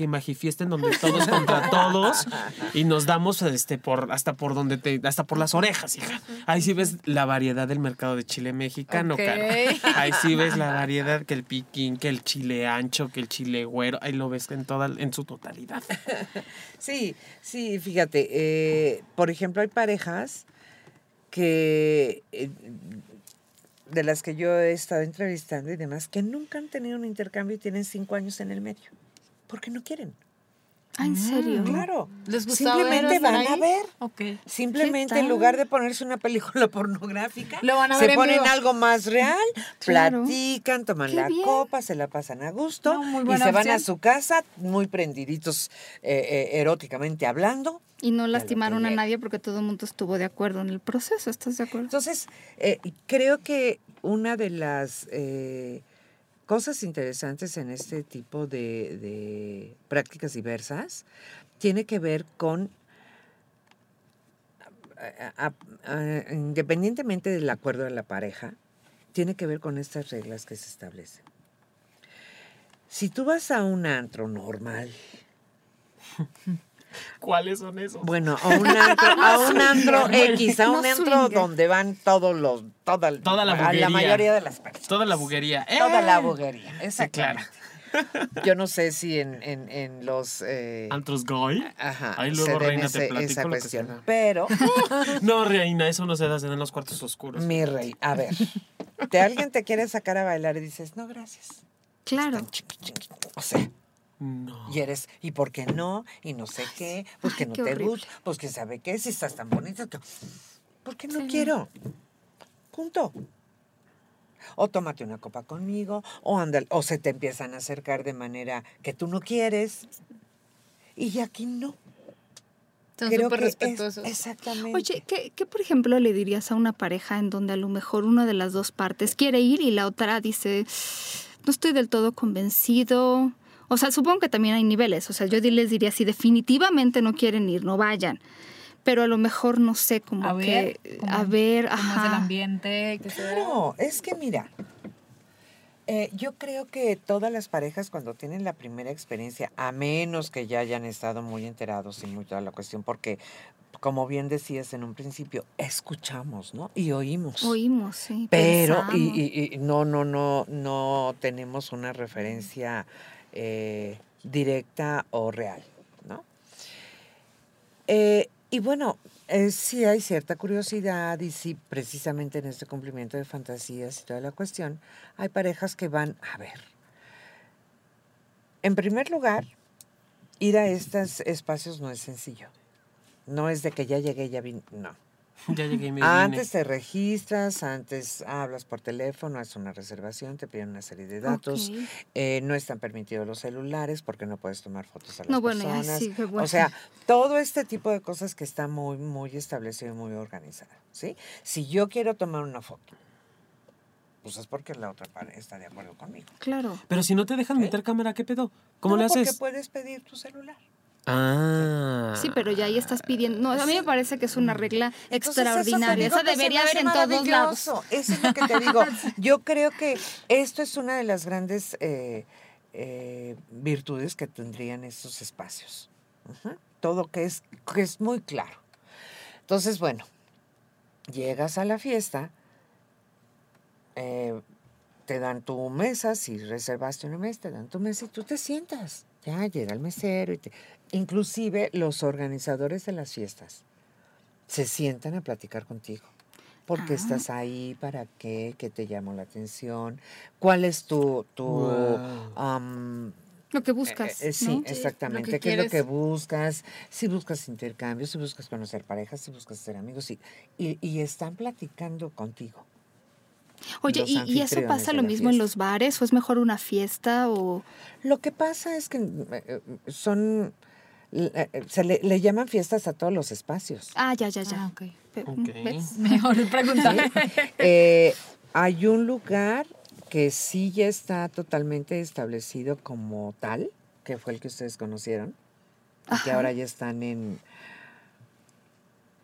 S2: magifiesta, en donde todos (laughs) contra todos y nos damos este por hasta por donde te hasta por las orejas, hija. Ahí sí ves la variedad del mercado de chile mexicano,
S4: Ok.
S2: cara. (laughs) Ahí sí ves la variedad que el piquín, que el chile ancho, que el chile güero, ahí lo ves en toda en su totalidad. (laughs)
S3: Sí, sí, fíjate, eh, por ejemplo, hay parejas que, eh, de las que yo he estado entrevistando y demás, que nunca han tenido un intercambio y tienen cinco años en el medio, porque no quieren.
S1: Ah, ¿en serio?
S3: Claro.
S4: ¿Les
S3: Simplemente
S4: ver,
S3: van a ver.
S4: Ok.
S3: Simplemente
S1: ¿Qué
S3: en lugar de ponerse una película (laughs) pornográfica,
S4: Lo van a
S3: se
S4: en
S3: ponen
S4: vivo.
S3: algo más real,
S1: Claro.
S3: platican, toman
S1: Qué
S3: la
S1: bien.
S3: copa, se la pasan a gusto
S4: No, muy
S3: y se van a su casa muy prendiditos eh, eh, eróticamente hablando.
S1: Y no lastimaron a nadie porque todo el mundo estuvo de acuerdo en el proceso, ¿estás de acuerdo?
S3: Entonces, eh, creo que una de las eh, cosas interesantes en este tipo de, prácticas diversas tiene que ver con, independientemente del acuerdo de la pareja, tiene que ver con estas reglas que se establecen. Si tú vas a un antro normal, (laughs) (laughs)
S2: ¿Cuáles son esos?
S3: bueno, a un antro, a (laughs) un antro X, a
S1: No
S3: un antro
S1: swinger.
S3: donde van todos los, toda,
S2: Toda la buguería.
S3: mayoría de las personas.
S2: Toda la buguería.
S3: Toda la
S2: ¡Eh!
S3: buguería,
S2: claro.
S3: exactamente. (laughs) Yo no sé si en, en, en los... eh,
S2: Antros Goy.
S3: ajá,
S2: Ahí
S3: se
S2: luego,
S3: den
S2: reina, te platico
S3: esa
S2: lo que
S3: cuestión.
S2: se da.
S3: Pero,
S2: No, reina, eso no se da, se da en los cuartos oscuros.
S3: mi rey, a ver, te alguien te quiere sacar a bailar y dices, no, gracias.
S1: Claro.
S3: Tan chiqui, chiqui. O sea,
S2: No.
S3: y eres, ¿y por qué no? Y no sé qué, pues que
S1: Ay,
S3: no
S1: qué
S3: te
S1: horrible.
S3: gusta, pues que sabe qué, si estás tan bonita. que- ¿Por qué no
S1: Sí.
S3: quiero? Punto. O tómate una copa conmigo, o anda, o se te empiezan a acercar de manera que tú no quieres. Y aquí no.
S4: Son
S3: Creo
S4: súper
S3: que es-
S4: respetuosos.
S3: exactamente.
S1: Oye, ¿qué, ¿qué, por ejemplo, le dirías a una pareja en donde a lo mejor una de las dos partes quiere ir y la otra dice, no estoy del todo convencido? O sea, supongo que también hay niveles. O sea, yo les diría, si definitivamente no quieren ir, no vayan. pero a lo mejor no sé, como
S4: A ver,
S1: que
S4: cómo-
S1: a ver,
S4: ¿Cómo es el ambiente? que?
S3: Claro, es que mira, eh, yo creo que todas las parejas cuando tienen la primera experiencia, a menos que ya hayan estado muy enterados y muy toda la cuestión, porque como bien decías en un principio, escuchamos, ¿no? Y oímos.
S1: Oímos, sí.
S3: Pero, y, y- y no, no, no, no tenemos una referencia eh, directa o real, ¿no? Eh, y bueno, eh, sí hay cierta curiosidad y sí, precisamente en este cumplimiento de fantasías y toda la cuestión, hay parejas que van a ver. En primer lugar, ir a estos espacios no es sencillo. No es de que ya llegué, ya vine, no.
S2: Ya llegué y me vine.
S3: Antes te registras, antes hablas por teléfono, haces una reservación, te piden una serie de datos. Eh, no están permitidos los celulares porque no puedes tomar fotos a las
S1: No, bueno,
S3: personas.
S1: sí, bueno.
S3: O sea, todo este tipo de cosas que está muy, muy establecido y muy organizado. ¿sí? Si yo quiero tomar una foto, pues es porque la otra pareja está de acuerdo conmigo.
S1: Claro.
S2: Pero si no te dejan meter cámara, ¿qué pedo? ¿Cómo
S3: No,
S2: le
S3: Porque
S2: haces?
S3: puedes pedir tu celular.
S2: Ah.
S1: Sí, pero ya ahí estás pidiendo. No, a mí me parece que es una regla
S3: Entonces, eso te
S1: extraordinaria.
S3: digo
S1: Esa debería haber en todos lados.
S3: Eso es lo que te digo. (laughs) Yo creo que esto es una de las grandes eh, eh, virtudes que tendrían estos espacios. Todo que es, que es muy claro. Entonces, bueno, llegas a la fiesta, eh, te dan tu mesa, si reservaste una mesa, te dan tu mesa y tú te sientas. Ya llega el mesero y te... Inclusive los organizadores de las fiestas se sientan a platicar contigo. ¿Por qué
S1: Ah.
S3: estás ahí? ¿Para qué? ¿Qué te llamó la atención? ¿Cuál es tu... tu
S2: Wow.
S1: Lo que
S3: eh,
S1: buscas.
S3: eh, sí,
S1: ¿no?
S3: exactamente. ¿Qué es lo que buscas? Si buscas intercambios, si buscas conocer parejas, si buscas ser amigos, y, y, y están platicando contigo.
S1: Oye, ¿y, y eso pasa lo mismo en los bares? ¿O es mejor una fiesta? o
S3: Lo que pasa es que eh, son... eh, eh, Se le, le llaman fiestas a todos los espacios.
S1: Ah, ya, ya, ya.
S4: Ah, ok.
S1: Pe-
S2: Ok.
S1: ¿ves?
S4: Mejor preguntar.
S3: Eh, hay un lugar que sí ya está totalmente establecido como tal, que fue el que ustedes conocieron, y que
S1: Ajá.
S3: ahora ya están en,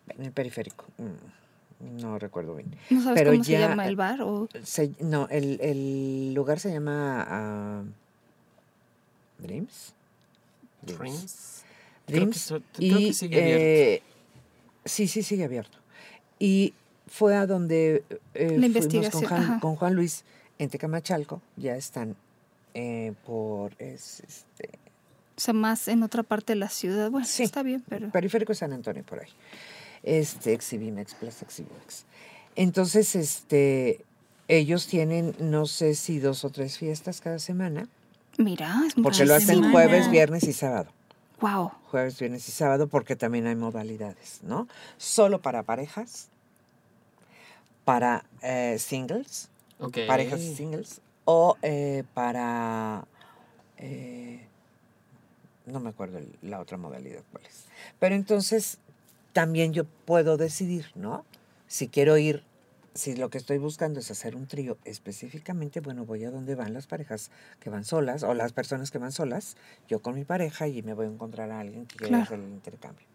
S3: en el periférico. Mm, No recuerdo bien.
S1: ¿No sabes
S3: Pero
S1: cómo se
S3: ya-
S1: llama el bar? O...
S3: Se- no, el, el lugar se llama ah, Dreams.
S2: Dreams.
S3: Dreams.
S2: so- creo que
S3: y,
S2: sigue abierto.
S3: eh, sí, sí, sigue abierto. Y fue a donde eh, fuimos con
S1: investigación,
S3: Juan, con Juan Luis en Tecamachalco. Ya están eh, por es, este,
S1: O sea, más en otra parte de la ciudad. Bueno,
S3: Sí.
S1: está bien, pero...
S3: Periférico de San Antonio, por ahí. Este, Exhibimex, Plaza Exhibimex. Entonces, este, ellos tienen, no sé si dos o tres fiestas cada semana,
S1: Mira, es muy
S3: porque lo hacen
S4: semana.
S3: jueves, viernes y sábado.
S1: Wow.
S3: Jueves, viernes y sábado, porque también hay modalidades, ¿no? Solo para parejas, para eh, singles, parejas y singles, o eh, para... eh, no me acuerdo la otra modalidad cuál es. Pero entonces también yo puedo decidir, ¿no? Si quiero ir, si lo que estoy buscando es hacer un trío específicamente, bueno, voy a donde van las parejas que van solas o las personas que van solas, yo con mi pareja y me voy a encontrar a alguien que quiera
S1: Claro.
S3: hacer el intercambio.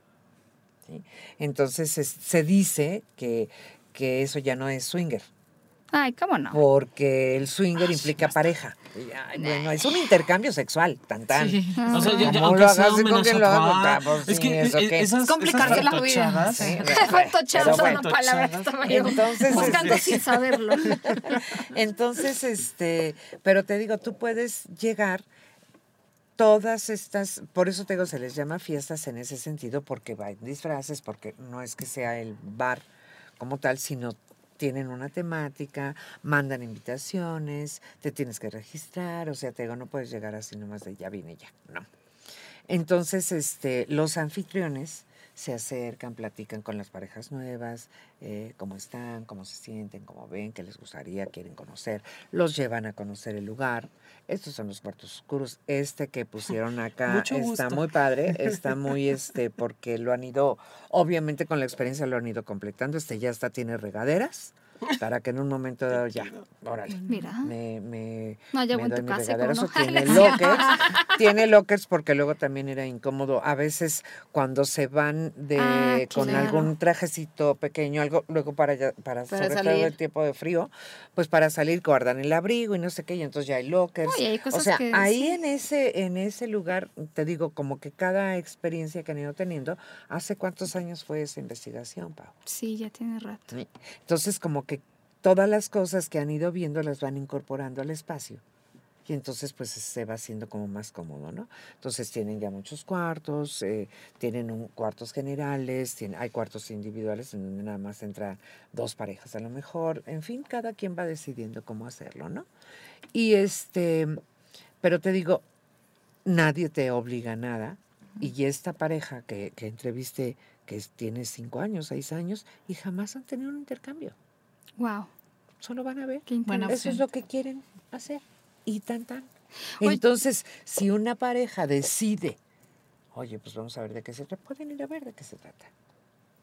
S3: ¿sí? Entonces es- se dice que, que eso ya no es swinger,
S1: Ay, ¿cómo no?
S3: porque el swinger implica pareja. Ay, bueno, es un intercambio sexual, tan tan.
S4: Sí.
S2: O sea, ya, ya,
S3: ¿Cómo
S2: aunque
S3: lo
S2: sea
S3: hagas con quién lo hagas? Pues,
S2: Es que
S4: Complicarse
S2: esas
S4: la vida.
S3: Sí,
S1: Fantochadas es una palabra
S3: Entonces,
S1: buscando
S3: este-
S1: sin saberlo. (laughs)
S3: Entonces, este, pero te digo, tú puedes llegar todas estas, por eso te digo, se les llama fiestas en ese sentido, porque va en disfraces, porque no es que sea el bar como tal, sino tienen una temática, mandan invitaciones, te tienes que registrar, o sea, te digo, no puedes llegar así nomás de ya vine ya, no. Entonces, este, los anfitriones se acercan, platican con las parejas nuevas, eh, cómo están, cómo se sienten, cómo ven, qué les gustaría, quieren conocer, los llevan a conocer el lugar. Estos son los cuartos oscuros. Este que pusieron (laughs) acá está muy padre, está muy (laughs) este, porque lo han ido, obviamente con la experiencia lo han ido completando. Este ya está, tiene regaderas, para que en un momento dado ya, órale.
S1: Mira.
S3: Me, me,
S1: No, ya
S3: me
S1: en
S3: doy
S1: tu
S3: mi
S1: casa,
S3: tiene lockers, (laughs) tiene lockers porque luego también era incómodo. A veces cuando se van de
S1: Ah,
S3: con
S1: claro.
S3: algún trajecito pequeño, algo, luego para ya- para,
S4: Para
S3: sobre todo
S4: salir.
S3: el tiempo de frío, pues para salir guardan el abrigo y no sé qué, y entonces ya hay lockers.
S1: Hay
S3: o sea,
S1: que
S3: ahí
S1: sí.
S3: en ese, en ese lugar, te digo, como que cada experiencia que han ido teniendo, ¿hace cuántos años fue esa investigación, Pau?
S1: Sí, ya tiene rato.
S3: Entonces, como que todas las cosas que han ido viendo las van incorporando al espacio. Y entonces, pues se va haciendo como más cómodo, ¿no? Entonces, tienen ya muchos cuartos, eh, tienen un, cuartos generales, tienen, hay cuartos individuales en donde nada más entran dos parejas a lo mejor. En fin, cada quien va decidiendo cómo hacerlo, ¿no? Y este, pero te digo, nadie te obliga a nada. Y esta pareja que, que entrevisté, que tiene cinco años, seis años, y jamás han tenido un intercambio.
S1: Wow,
S3: Solo van a ver.
S1: qué.
S3: Eso es lo que quieren hacer. Y tan tan.
S1: Oye-
S3: Entonces, si una pareja decide, oye, pues vamos a ver de qué se trata, pueden ir a ver de qué se trata.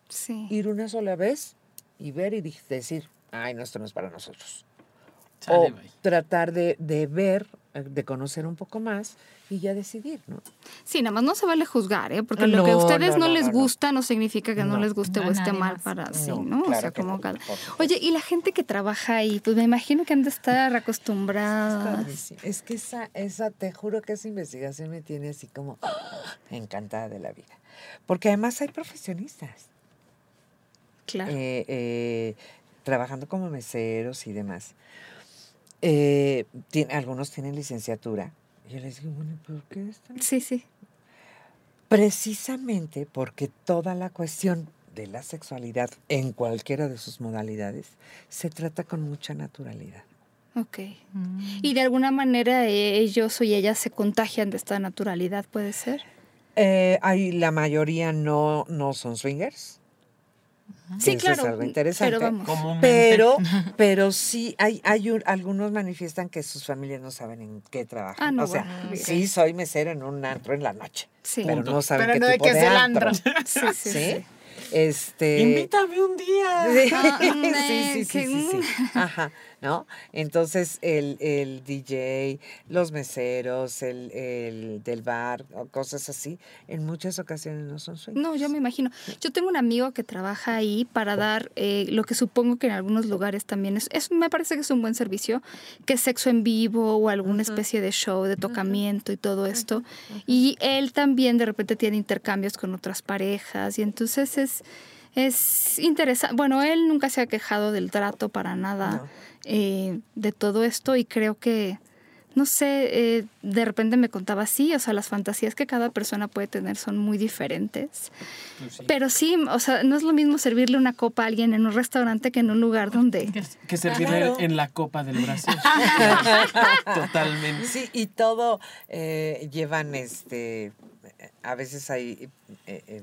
S1: Sí.
S3: Ir una sola vez y ver y decir, ay, no, esto no es para nosotros. O
S2: bye.
S3: tratar de, de ver, de conocer un poco más y ya decidir, ¿no?
S1: Sí, nada más no se vale juzgar, ¿eh? Porque
S3: No,
S1: lo que a ustedes
S3: no,
S1: no,
S3: no,
S1: les gusta no significa que no,
S3: No.
S1: les guste
S4: No,
S1: o esté mal para sí,
S3: No,
S1: o sea, como cada... Oye, y la gente que trabaja ahí, pues me imagino que han de estar acostumbradas.
S3: Padrísimo. Es que esa, esa, te juro que esa investigación me tiene así como encantada de la vida. Porque además hay profesionistas.
S1: Claro.
S3: eh, eh, trabajando como meseros y demás. Eh, tien- algunos tienen licenciatura. Yo les digo, bueno, ¿por qué están?
S1: Sí, sí.
S3: Precisamente porque toda la cuestión de la sexualidad en cualquiera de sus modalidades se trata con mucha naturalidad.
S1: Ok. Y de alguna manera ellos o ellas se contagian de esta naturalidad, ¿puede ser?
S3: Eh, hay, la mayoría no, no son swingers.
S1: Sí,
S3: Eso
S1: claro.
S3: Es algo interesante.
S1: Pero vamos.
S3: Pero, (laughs) pero sí, hay, hay un- algunos manifiestan que sus familias no saben en qué trabajan.
S1: Ah, no,
S3: o sea,
S1: bueno,
S3: sí soy mesero en un antro en la noche,
S1: Sí.
S3: pero no saben
S4: Pero
S3: qué
S4: no de
S3: tipo
S4: qué
S3: de
S4: es el
S3: antro.
S4: antro. (laughs)
S1: Sí, sí,
S3: ¿Sí?
S1: sí.
S3: Este...
S2: Invítame un día.
S3: Sí,
S1: Ah,
S3: sí, (laughs)
S1: mm,
S3: sí, sí,
S1: que-
S3: sí, sí. Ajá, ¿no? Entonces, el, el DJ, los meseros, el, el del bar, cosas así, en muchas ocasiones no son swingers.
S1: No, yo me imagino. Yo tengo un amigo que trabaja ahí para dar eh, lo que supongo que en algunos lugares también es, es- me parece que es un buen servicio, que es sexo en vivo o alguna especie de show de tocamiento y todo esto. Y él también de repente tiene intercambios con otras parejas y entonces es, es interesante. Bueno, él nunca se ha quejado del trato para nada
S3: No.
S1: Eh, de todo esto y creo que no sé, eh, de repente me contaba así, o sea, las fantasías que cada persona puede tener son muy diferentes.
S2: Pues sí.
S1: Pero sí, o sea, no es lo mismo servirle una copa a alguien en un restaurante que en un lugar donde...
S2: Que servirle
S3: Claro.
S2: en la copa del Brasil. (laughs) Totalmente.
S3: Sí, y todo eh, llevan este. A veces hay eh, eh,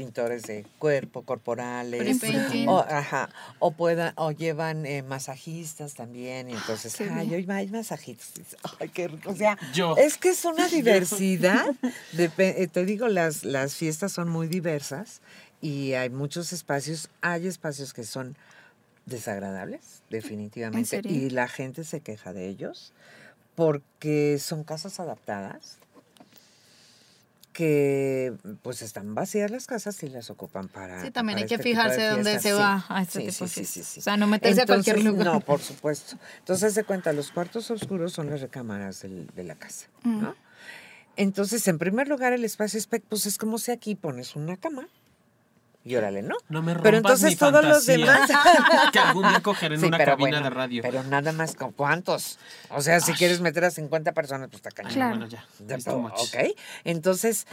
S3: pintores de cuerpo, corporales. O, ajá, o, puedan, o llevan eh, masajistas también. Y entonces,
S1: qué
S3: ay, hoy hay masajistas. (laughs) Ay, qué rico. O sea,
S2: Yo.
S3: es que es una (laughs) diversidad. (laughs) Eh, te digo, las, las fiestas son muy diversas y hay muchos espacios. Hay espacios que son desagradables, definitivamente. Y la gente se queja de ellos porque son casas adaptadas que pues están vacías las casas y las ocupan para
S4: Sí, también
S3: para
S4: hay que
S3: este de
S4: fijarse dónde se
S3: Sí,
S4: va a este
S3: sí,
S4: tipo
S3: sí.
S4: O sea, no meterse a cualquier lugar.
S3: No, por supuesto. Entonces, de cuenta, los cuartos oscuros son las recámaras del- de la casa,
S1: Mm.
S3: ¿no? Entonces, en primer lugar, el espacio spec, pues es como si aquí pones una cama y órale, ¿no?
S2: No me rompas
S3: Pero entonces
S2: mi
S3: todos los
S2: fantasía.
S3: demás... (laughs) (laughs)
S2: que algún día cogeré en
S3: Sí,
S2: una
S3: pero
S2: cabina
S3: bueno,
S2: de radio.
S3: Pero nada más con cuántos. O sea, si quieres meter a 50 personas, pues está cañón.
S1: Claro.
S2: Bueno, ya. Much.
S3: ok. Entonces,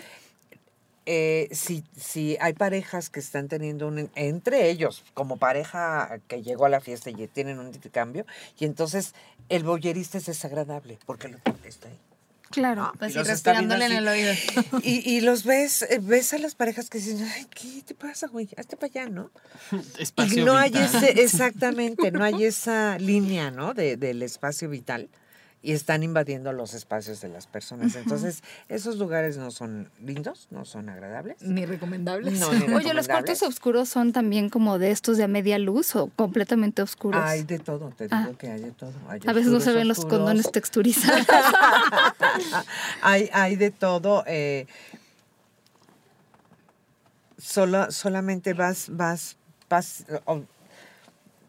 S3: eh, si, si hay parejas que están teniendo un, entre ellos, como pareja que llegó a la fiesta y tienen un intercambio, y entonces el boyerista es desagradable porque lo está ahí.
S1: Claro.
S4: Pues
S3: y
S4: respirándole en el oído. (laughs)
S3: Y, y los ves, eh, ves a las parejas que dicen, ay, ¿qué te pasa, güey? Hazte para allá, ¿no? (laughs)
S2: Espacio
S3: y no hay
S2: vital.
S3: ese, exactamente, no hay esa línea, ¿no? De, del espacio vital. Y están invadiendo los espacios de las personas. Entonces, esos lugares no son lindos, no son agradables.
S4: Ni recomendables.
S3: No, (laughs) ni
S1: Oye, ¿los cuartos oscuros son también como de estos de a media luz o completamente oscuros?
S3: Hay de todo, te digo
S1: Ah.
S3: que hay de todo. Hay
S1: a veces no se
S3: oscuros,
S1: ven los condones texturizados. (laughs)
S3: hay, hay de todo. eh, solo, solamente vas, vas, vas.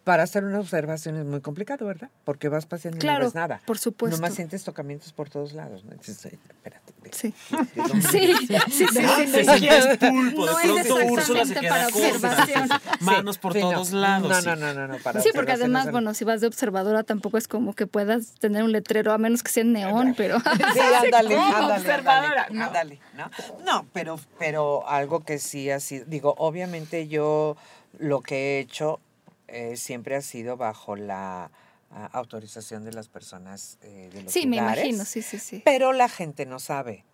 S3: Para hacer una observación es muy complicado, ¿verdad? Porque vas paseando y no ves nada.
S1: por supuesto.
S3: Nomás sientes tocamientos por todos lados. ¿no? Dices, "Ay, espérate. ¿de-
S1: Sí.
S3: de (laughs)
S1: Sí,
S3: vienes?"
S1: sí, sí, sí,
S2: siente pulpo, de
S1: No es
S2: pronto Úrsula se
S1: exactamente
S2: queda
S1: para observación.
S2: Manos por
S3: Sí, no.
S2: todos lados.
S3: No,
S2: sí.
S3: no, no, no, no, para
S1: Sí, porque además, bueno, si vas de observadora tampoco es como que puedas tener un letrero, a menos que sea en neón, pero...
S3: Sí, (laughs) ándale, ándale,
S4: observadora,
S3: ándale,
S4: ¿no?
S3: ándale, ¿no? No, pero, pero algo que sí ha sido, digo, obviamente yo lo que he hecho eh, siempre ha sido bajo la ah, autorización de las personas eh, de los
S1: Sí, me imagino, sí, sí, sí.
S3: Pero la gente no sabe.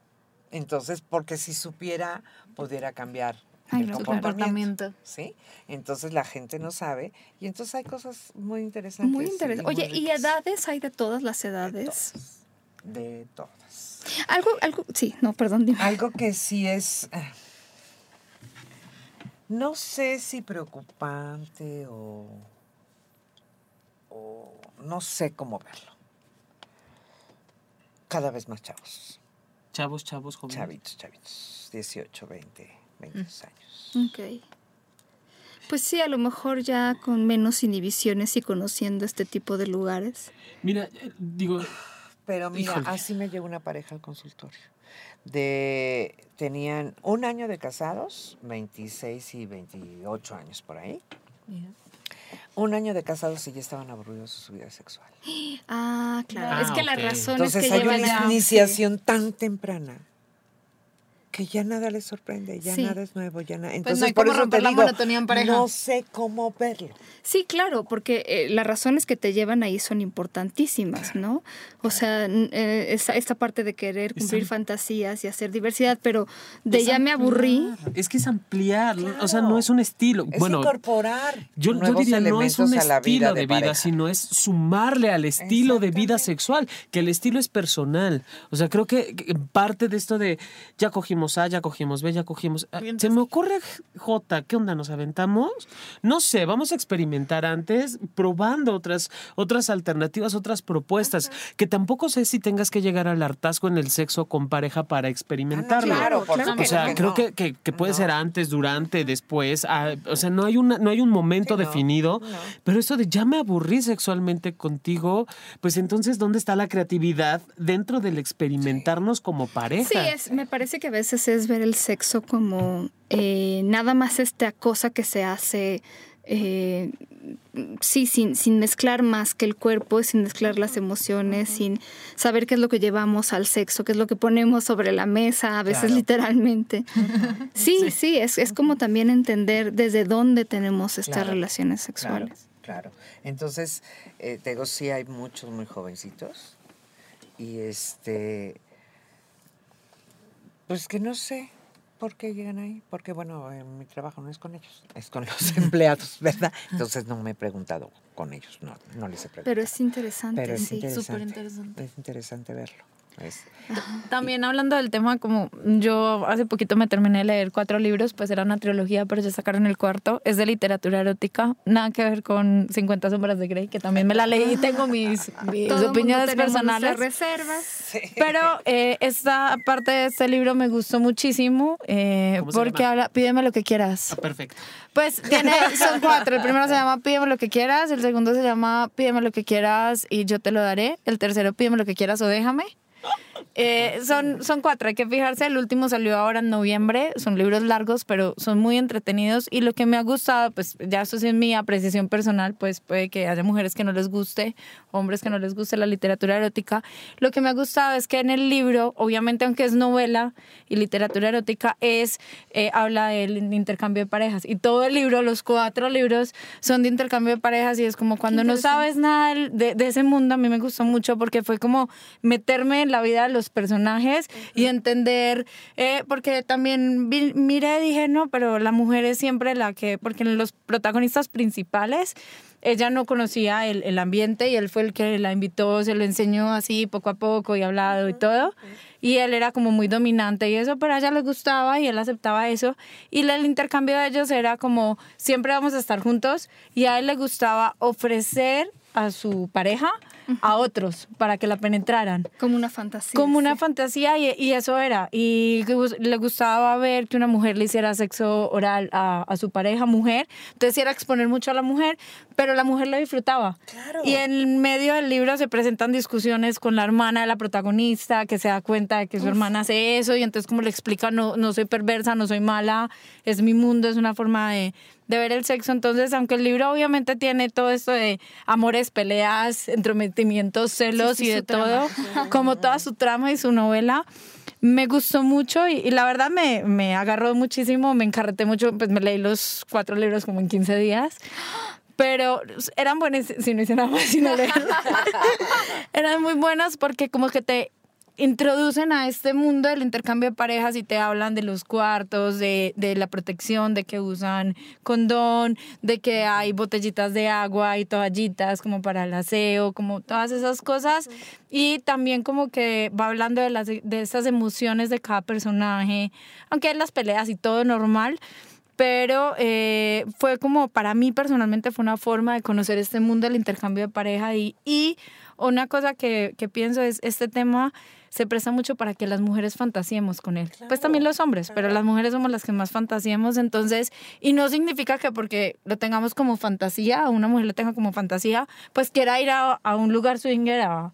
S3: Entonces, porque si supiera, pudiera cambiar
S1: Ay,
S3: el
S1: no,
S3: comportamiento. ¿Sí? Entonces la gente no sabe y entonces hay cosas muy interesantes.
S1: Muy
S3: y
S1: interesante.
S3: muy
S1: Oye, ¿y edades hay de todas las edades?
S3: De todas.
S1: Algo, algo, sí, no, perdón, dime.
S3: Algo que sí es, eh, no sé si preocupante o, o no sé cómo verlo. Cada vez más chavos,
S2: Chavos, chavos, jóvenes.
S3: chavitos, chavitos, 18, 20, 22 años.
S1: Ok. Pues sí, a lo mejor ya con menos inhibiciones y conociendo este tipo de lugares.
S2: Mira, eh, digo,
S3: Pero mira,
S2: Híjole.
S3: así me llegó una pareja al consultorio. De, tenían un año de casados, 26 y 28 años por ahí. Un año de casados y ya estaban aburridos de su vida sexual.
S1: Ah, claro.
S2: Ah,
S1: es que la razón
S3: Entonces
S1: es que
S3: hay una
S1: a-
S3: iniciación tan temprana que ya nada les sorprende, ya
S1: Sí.
S3: nada es nuevo, ya nada.
S4: Pues
S3: Entonces
S4: no hay
S3: por
S4: cómo
S3: eso te
S4: romper la
S3: digo,
S4: monotonía en pareja.
S3: no sé cómo verlo.
S1: Sí, claro, porque eh, las razones que te llevan ahí son importantísimas, ¿no? O sea, eh, esta, esta parte de querer cumplir fantasías y hacer diversidad, pero de
S2: es
S1: ya me aburrí.
S2: Es que es ampliar, o sea, no es un estilo.
S3: Es
S2: bueno,
S3: incorporar
S2: yo, yo diría no es un estilo de vida, sino es sumarle al estilo de vida sexual, que el estilo es personal. O sea, creo que parte de esto de ya cogimos A, ya cogimos B, ya cogimos A. Se me ocurre, J, ¿qué onda? ¿Nos aventamos? No sé, vamos a experimentar antes, probando otras, otras alternativas, otras propuestas, que tampoco sé si tengas que llegar al hartazgo en el sexo con pareja para experimentarlo.
S3: Ah, claro, por
S1: claro
S2: O
S1: que
S2: sea, creo
S3: no.
S2: que, que- que puede
S3: No.
S2: ser antes, durante, después. ah, o sea, no hay, una, no hay un momento
S3: Sí,
S2: definido.
S3: no.
S2: Pero esto de ya me aburrí sexualmente contigo, pues entonces, ¿dónde está la creatividad dentro del experimentarnos como pareja?
S1: Sí, es, me parece que a veces es ver el sexo como eh, nada más esta cosa que se hace, eh, sí, sin, sin mezclar más que el cuerpo, sin mezclar las emociones, sin saber qué es lo que llevamos al sexo, qué es lo que ponemos sobre la mesa, a veces
S3: Claro.
S1: literalmente. (laughs) Sí, sí, es, es como también entender desde dónde tenemos estas
S3: Claro,
S1: relaciones
S3: Claro,
S1: sexuales.
S3: claro. Entonces, eh, te digo, sí hay muchos muy jovencitos. Y este. Pues que no sé por qué llegan ahí. Porque, bueno, eh, mi trabajo no es con ellos, es con los (laughs) empleados, ¿verdad? Entonces no me he preguntado con ellos, no, no les he preguntado.
S1: Pero es interesante,
S3: Pero es
S1: sí.
S3: interesante.
S4: súper interesante.
S3: Es interesante verlo. Es-
S4: También hablando del tema, como yo hace poquito me terminé de leer cuatro libros, pues era una trilogía, pero ya sacaron el cuarto. Es de literatura erótica, nada que ver con 50 sombras de Grey, que también me la leí y tengo mis, opiniones personales.
S1: reservas.
S4: Pero eh, esta parte de este libro me gustó muchísimo eh,
S2: ¿Cómo se
S4: porque habla, pídeme lo que quieras.
S2: Ah, perfecto.
S4: Pues tiene, (laughs) son cuatro. El primero se llama Pídeme lo que quieras, el segundo se llama Pídeme lo que quieras y yo te lo daré, el tercero Pídeme lo que quieras o déjame. Eh, son, son cuatro, hay que fijarse. El último salió ahora en noviembre. Son libros largos, pero son muy entretenidos. Y lo que me ha gustado, pues ya eso sí es mi apreciación personal, pues puede que haya mujeres que no les guste, hombres que no les guste la literatura erótica. Lo que me ha gustado es que en el libro, obviamente, aunque es novela y literatura erótica, es eh, habla del intercambio de parejas. Y todo el libro, los cuatro libros, son de intercambio de parejas. Y es como cuando no sabes nada de, de ese mundo, a mí me gustó mucho porque fue como meterme en la vida de los los personajes y entender, eh, porque también vi- miré dije, no, pero la mujer es siempre la que, porque en los protagonistas principales, ella no conocía el, el ambiente y él fue el que la invitó, se lo enseñó así poco a poco y hablado y todo. Y él era como muy dominante y eso, pero a ella le gustaba y él aceptaba eso. Y el intercambio de ellos era como, siempre vamos a estar juntos y a él le gustaba ofrecer a su pareja a otros para que la penetraran.
S1: Como una fantasía.
S4: Como una
S1: sí.
S4: fantasía y, y eso era. Y le gustaba ver que una mujer le hiciera sexo oral a, a su pareja mujer. Entonces era exponer mucho a la mujer, pero la mujer lo disfrutaba.
S3: Claro.
S4: Y en medio del libro se presentan discusiones con la hermana de la protagonista que se da cuenta de que su hermana hace eso y entonces como le explica, no, no soy perversa, no soy mala, es mi mundo, es una forma de, de ver el sexo. Entonces, aunque el libro obviamente tiene todo esto de amores, peleas, entrometimientos, celos
S1: Sí, sí,
S4: y de
S1: trama.
S4: todo, (laughs) como toda su trama y su novela, me gustó mucho y, y la verdad me, me agarró muchísimo, me encarreté mucho, pues me leí los cuatro libros como en 15 días. Pero eran buenas, si no hice nada más, sino leer. (laughs) eran muy buenas porque como que te introducen a este mundo del intercambio de parejas y te hablan de los cuartos, de, de la protección, de que usan condón, de que hay botellitas de agua y toallitas como para el aseo, como todas esas cosas. Y también como que va hablando de, las, de esas emociones de cada personaje, aunque hay las peleas y todo normal. Pero eh, fue como, para mí personalmente fue una forma de conocer este mundo del intercambio de pareja y, y una cosa que, que pienso es, este tema se presta mucho para que las mujeres fantasiemos con él. pues también los hombres, pero las mujeres somos las que más fantasiemos, entonces, y no significa que porque lo tengamos como fantasía, o una mujer lo tenga como fantasía, pues quiera ir a, a un lugar swinger a,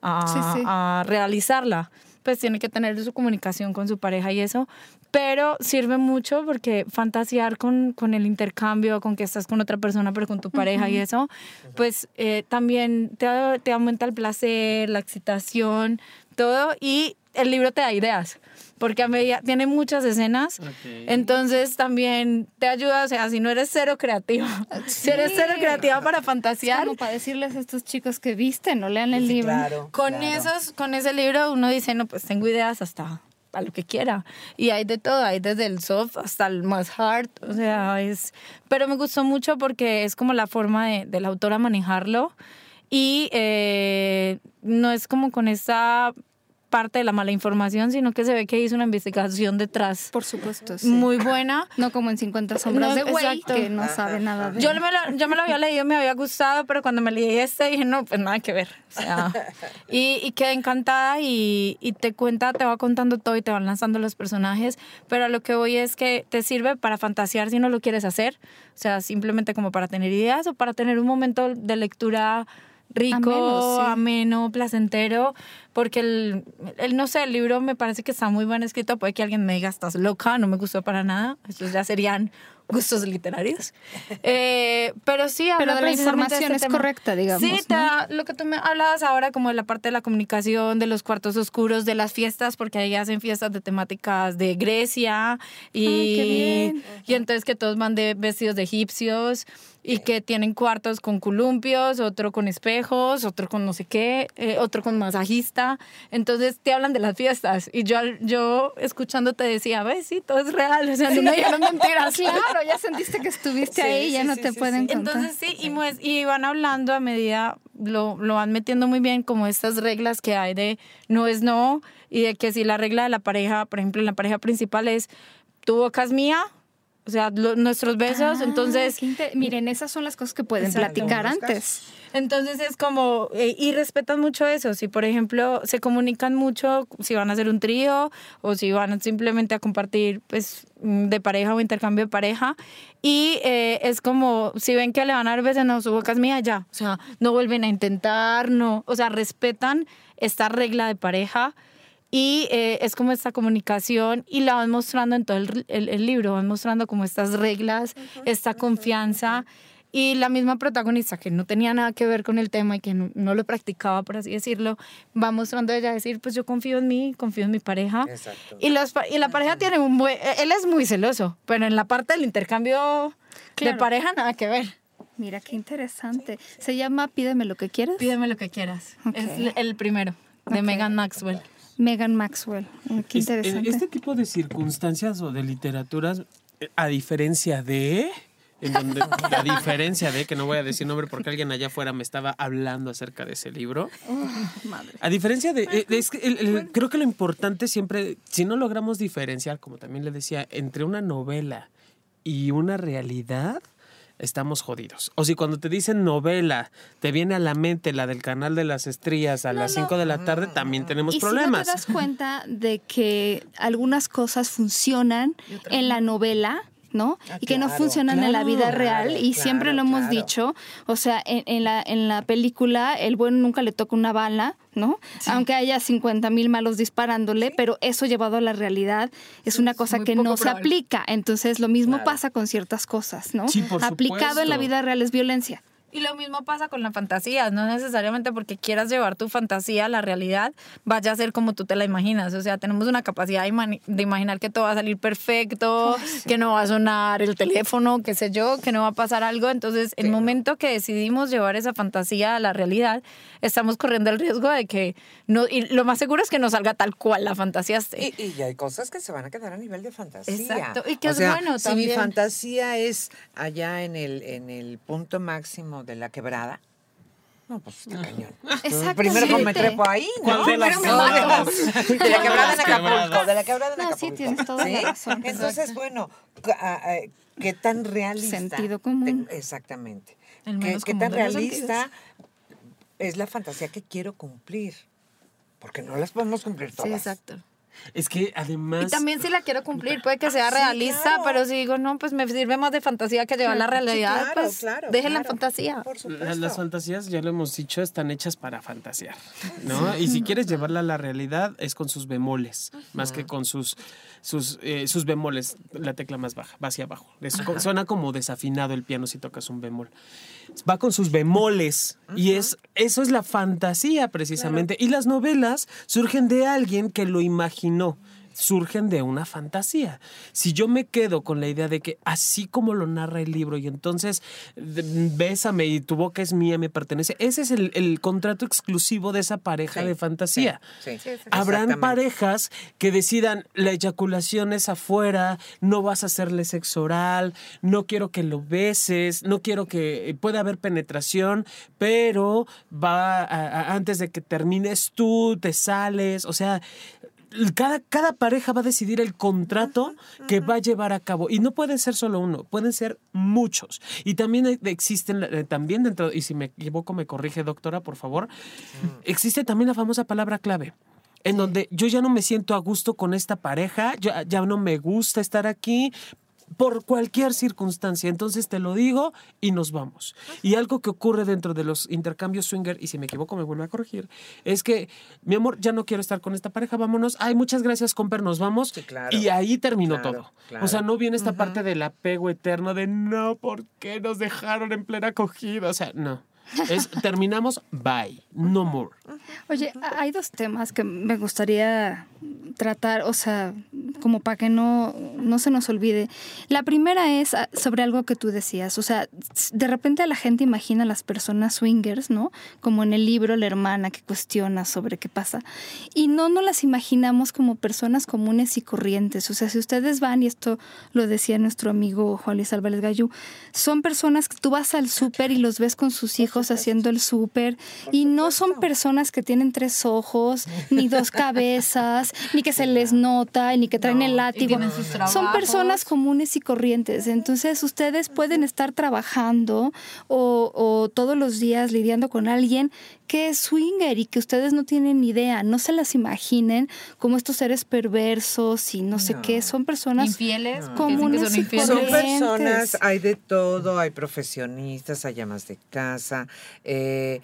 S4: a,
S1: Sí, sí.
S4: a realizarla. Pues tiene que tener su comunicación con su pareja y eso, pero sirve mucho porque fantasear con, con el intercambio, con que estás con otra persona, pero con tu pareja y eso, pues eh, también te, te aumenta el placer, la excitación, todo, y el libro te da ideas, porque a medida, tiene muchas escenas,
S2: Ok.
S4: entonces también te ayuda, o sea, si no eres cero creativo, (laughs) si eres cero creativa para
S1: Es
S4: fantasear,
S1: como para decirles a estos chicos que visten, no lean el
S3: Sí,
S1: libro.
S3: Claro.
S4: con
S3: claro.
S4: esos, con ese libro uno dice, no, pues tengo ideas hasta a lo que quiera. Y hay de todo, hay desde el soft hasta el más hard, o sea, es... Pero me gustó mucho porque es como la forma de, de la autora manejarlo y eh, no es como con esa parte de la mala información, sino que se ve que hizo una investigación detrás
S1: Por supuesto, sí.
S4: muy buena. (laughs)
S1: No como en 50 sombras
S4: No,
S1: de
S4: exacto.
S1: que no sabe nada de
S4: Yo me, lo, yo me lo había leído, me había gustado, pero cuando me leí este dije, no, pues nada que ver. O sea, (laughs) y, y quedé encantada y, y te cuenta, te va contando todo y te van lanzando los personajes, pero a lo que voy es que te sirve para fantasear si no lo quieres hacer, o sea, simplemente como para tener ideas o para tener un momento de lectura rico,
S1: Ameno,
S4: ameno,
S1: sí.
S4: placentero, porque el, el, no sé, el libro me parece que está muy bien escrito, puede que alguien me diga, estás loca, no me gustó para nada, estos ya serían (laughs) gustos literarios. (laughs) Eh, pero sí,
S1: Pero la
S4: precisamente
S1: información es
S4: este tema.
S1: correcta, digamos,
S4: Sí,
S1: ¿no?
S4: da lo que tú me hablabas ahora, como de la parte de la comunicación, de los cuartos oscuros, de las fiestas, porque ahí hacen fiestas de temáticas de Grecia y,
S1: Ay, qué bien.
S4: y entonces que todos van de vestidos de egipcios y que tienen cuartos con columpios, otro con espejos, otro con no sé qué, eh, otro con masajista. Entonces te hablan de las fiestas y yo, yo escuchándote decía, ves, sí, todo es real, o sea, no me dijeron mentiras. (laughs)
S1: Claro, ya sentiste que estuviste
S3: Sí,
S1: ahí, ya
S3: sí,
S1: no
S3: sí,
S1: te pueden contar.
S4: Entonces sí, y, pues, y van hablando a medida, lo, lo van metiendo muy bien como estas reglas que hay de no es no, y de que si la regla de la pareja, por ejemplo, en la pareja principal es tu boca es mía, o sea, lo- nuestros besos,
S1: Ah,
S4: entonces...
S1: Miren, esas son las cosas que pueden
S3: Exacto.
S1: platicar antes.
S4: Entonces es como, eh, y respetan mucho eso, si por ejemplo se comunican mucho si van a hacer un trío o si van simplemente a compartir pues mm, de pareja o intercambio de pareja y eh, es como, si ven que le van a dar besos, no, su boca es mía, ya, o sea, no vuelven a intentar, no, o sea, respetan esta regla de pareja y eh, es como esta comunicación y la van mostrando en todo el, el- el libro, van mostrando como estas reglas, esta confianza y la misma protagonista que no tenía nada que ver con el tema y que no, no lo practicaba, por así decirlo, va mostrando ella decir, pues yo confío en mí, confío en mi pareja.
S3: Exacto.
S4: Y, los, y la pareja tiene un buen, él es muy celoso, pero en la parte del intercambio de
S1: Claro.
S4: pareja nada que ver.
S1: Mira, qué interesante. Se llama Pídeme lo que quieras.
S4: Pídeme lo que quieras.
S1: Ok.
S4: Es el primero, de
S1: Ok.
S4: Megan Maxwell.
S1: Megan Maxwell. Qué interesante.
S2: este tipo de circunstancias o de literaturas, eh, a diferencia de... En donde, a diferencia de, que no voy a decir nombre porque alguien allá afuera me estaba hablando acerca de ese libro.
S1: Madre.
S2: A diferencia de, eh, es que el- el- creo que lo importante siempre, si no logramos diferenciar, como también le decía, entre una novela y una realidad, estamos jodidos. O si cuando te dicen novela, te viene a la mente la del canal de las estrellas a las 5 de la tarde, también tenemos
S1: y
S2: problemas.
S1: si no te das cuenta de que algunas cosas funcionan en la novela, ¿no?
S3: Ah,
S1: y que no
S3: claro,
S1: funcionan en la vida real.
S3: claro,
S1: y siempre lo hemos
S3: claro.
S1: dicho. O sea, en, en la, en la película, el bueno nunca le toca una bala, ¿no? Aunque haya 50 mil malos disparándole, pero eso llevado a la realidad es una cosa que no se aplica. Entonces, lo mismo
S3: Claro.
S1: pasa con ciertas cosas, ¿no?
S2: Sí, por
S1: Aplicado en la vida real es violencia.
S4: Y lo mismo pasa con la fantasía, no necesariamente porque quieras llevar tu fantasía a la realidad, vaya a ser como tú te la imaginas. O sea, tenemos una capacidad de, imaginar que todo va a salir perfecto, que no va a sonar el teléfono, qué sé yo, que no va a pasar algo. Entonces, el momento que decidimos llevar esa fantasía a la realidad, estamos corriendo el riesgo de que no, y lo más seguro es que no salga tal cual la fantasía esté.
S3: Y, y hay cosas que se van a quedar a nivel de fantasía.
S4: Exacto, y que
S3: O
S4: es
S3: sea,
S4: bueno
S3: si
S4: también.
S3: mi fantasía es allá en el, en el punto máximo de la quebrada, no, pues está cañón.
S1: Exactamente.
S3: Primero me trepo ahí, ¿no?
S2: ¿Cuál de las (laughs)
S3: la quebrada en Acapulco, de la quebrada en
S1: No, sí,
S3: Acapulco.
S1: tienes toda la
S3: ¿Sí?
S1: razón.
S3: Entonces, bueno, cu- a- a- ¿qué tan realista?
S1: Sentido común.
S3: te- exactamente. ¿Qué, tan realista es la fantasía que quiero cumplir? Porque no las podemos cumplir todas.
S4: Sí, exacto.
S2: Es que además...
S4: Y también si la quiero cumplir, puede que sea
S3: Sí,
S4: realista,
S3: claro.
S4: pero si digo, no, pues me sirve más de fantasía que llevar la
S3: Sí,
S4: realidad,
S3: claro,
S4: pues
S3: claro,
S4: dejen la
S3: claro.
S4: fantasía.
S3: Por
S2: La-
S3: supuesto.
S2: Las fantasías, ya lo hemos dicho, están hechas para fantasear, ¿no? Y si quieres llevarla a la realidad es con sus bemoles, más que con sus sus, eh, sus bemoles, la tecla más baja, va hacia abajo. Es suena como desafinado el piano si tocas un bemol. Va con sus bemoles y es eso es la fantasía precisamente. Y las novelas surgen de alguien que lo imaginó surgen de una fantasía. Si yo me quedo con la idea de que así como lo narra el libro y entonces bésame y tu boca es mía, me pertenece, ese es el, el contrato exclusivo de esa pareja
S3: Sí,
S2: de fantasía.
S3: sí, sí,
S2: Habrán parejas que decidan la eyaculación es afuera, no vas a hacerle sexo oral, no quiero que lo beses, no quiero que pueda haber penetración, pero va a- a- antes de que termines tú te sales, o sea, cada, cada pareja va a decidir el contrato que va a llevar a cabo. Y no puede ser solo uno, pueden ser muchos. Y también hay- existen, eh, también dentro, y si me equivoco, me corrige, doctora, por favor, existe también la famosa palabra clave. En donde yo ya no me siento a gusto con esta pareja, ya, ya no me gusta estar aquí por cualquier circunstancia. Entonces te lo digo y nos vamos. Y algo que ocurre dentro de los intercambios swinger, y si me equivoco me vuelve a corregir, es que, mi amor, ya no quiero estar con esta pareja, vámonos. Ay, muchas gracias, Comper, nos vamos.
S3: Sí, claro.
S2: Y ahí terminó
S3: Claro,
S2: todo.
S3: claro.
S2: O sea, no viene esta parte del apego eterno de no, ¿por qué nos dejaron en plena acogida? O sea, no. Terminamos, bye, no more.
S1: Oye, hay dos temas que me gustaría tratar, o sea, como para que no, no se nos olvide. La primera es ah, sobre algo que tú decías, o sea, de repente la gente imagina a las personas swingers, ¿no? Como en el libro La hermana que cuestiona sobre qué pasa. Y no nos las imaginamos como personas comunes y corrientes. O sea, si ustedes van, y esto lo decía nuestro amigo Juan Luis Álvarez Gallú, son personas que tú vas al súper y los ves con sus hijos haciendo el súper y no son personas que tienen tres ojos, ni dos (laughs) cabezas, ni que se les nota, ni que traen el látigo. Son personas comunes y corrientes. Entonces ustedes pueden estar trabajando o, o todos los días lidiando con alguien que es swinger y que ustedes no tienen idea. No se las imaginen como estos seres perversos y no sé
S3: No.
S1: qué. Son personas
S4: Infieles, porque
S1: comunes
S4: que son infieles.
S3: personas, hay de todo, hay profesionistas, hay amas de casa, eh,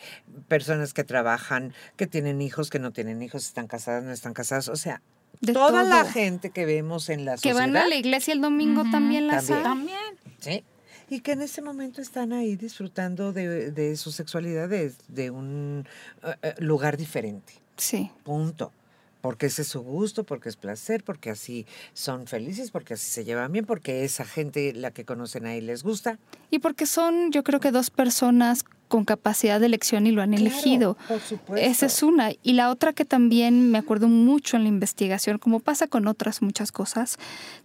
S3: personas que trabajan, que tienen hijos, que no tienen hijos, están casadas, no están casadas, o sea,
S1: De
S3: toda la gente que vemos en la
S1: que
S3: sociedad.
S1: van a la iglesia el domingo también las
S3: También.
S4: También.
S3: Sí. Y que en ese momento están ahí disfrutando de, de su sexualidad desde de un eh, eh, lugar diferente.
S1: Sí.
S3: Punto. Porque ese es su gusto, porque es placer, porque así son felices, porque así se llevan bien, porque esa gente, la que conocen ahí, les gusta.
S1: Y porque son, yo creo que dos personas con capacidad de elección y lo han
S3: Claro,
S1: elegido.
S3: por.
S1: Esa es una. Y la otra que también me acuerdo mucho en la investigación, como pasa con otras muchas cosas,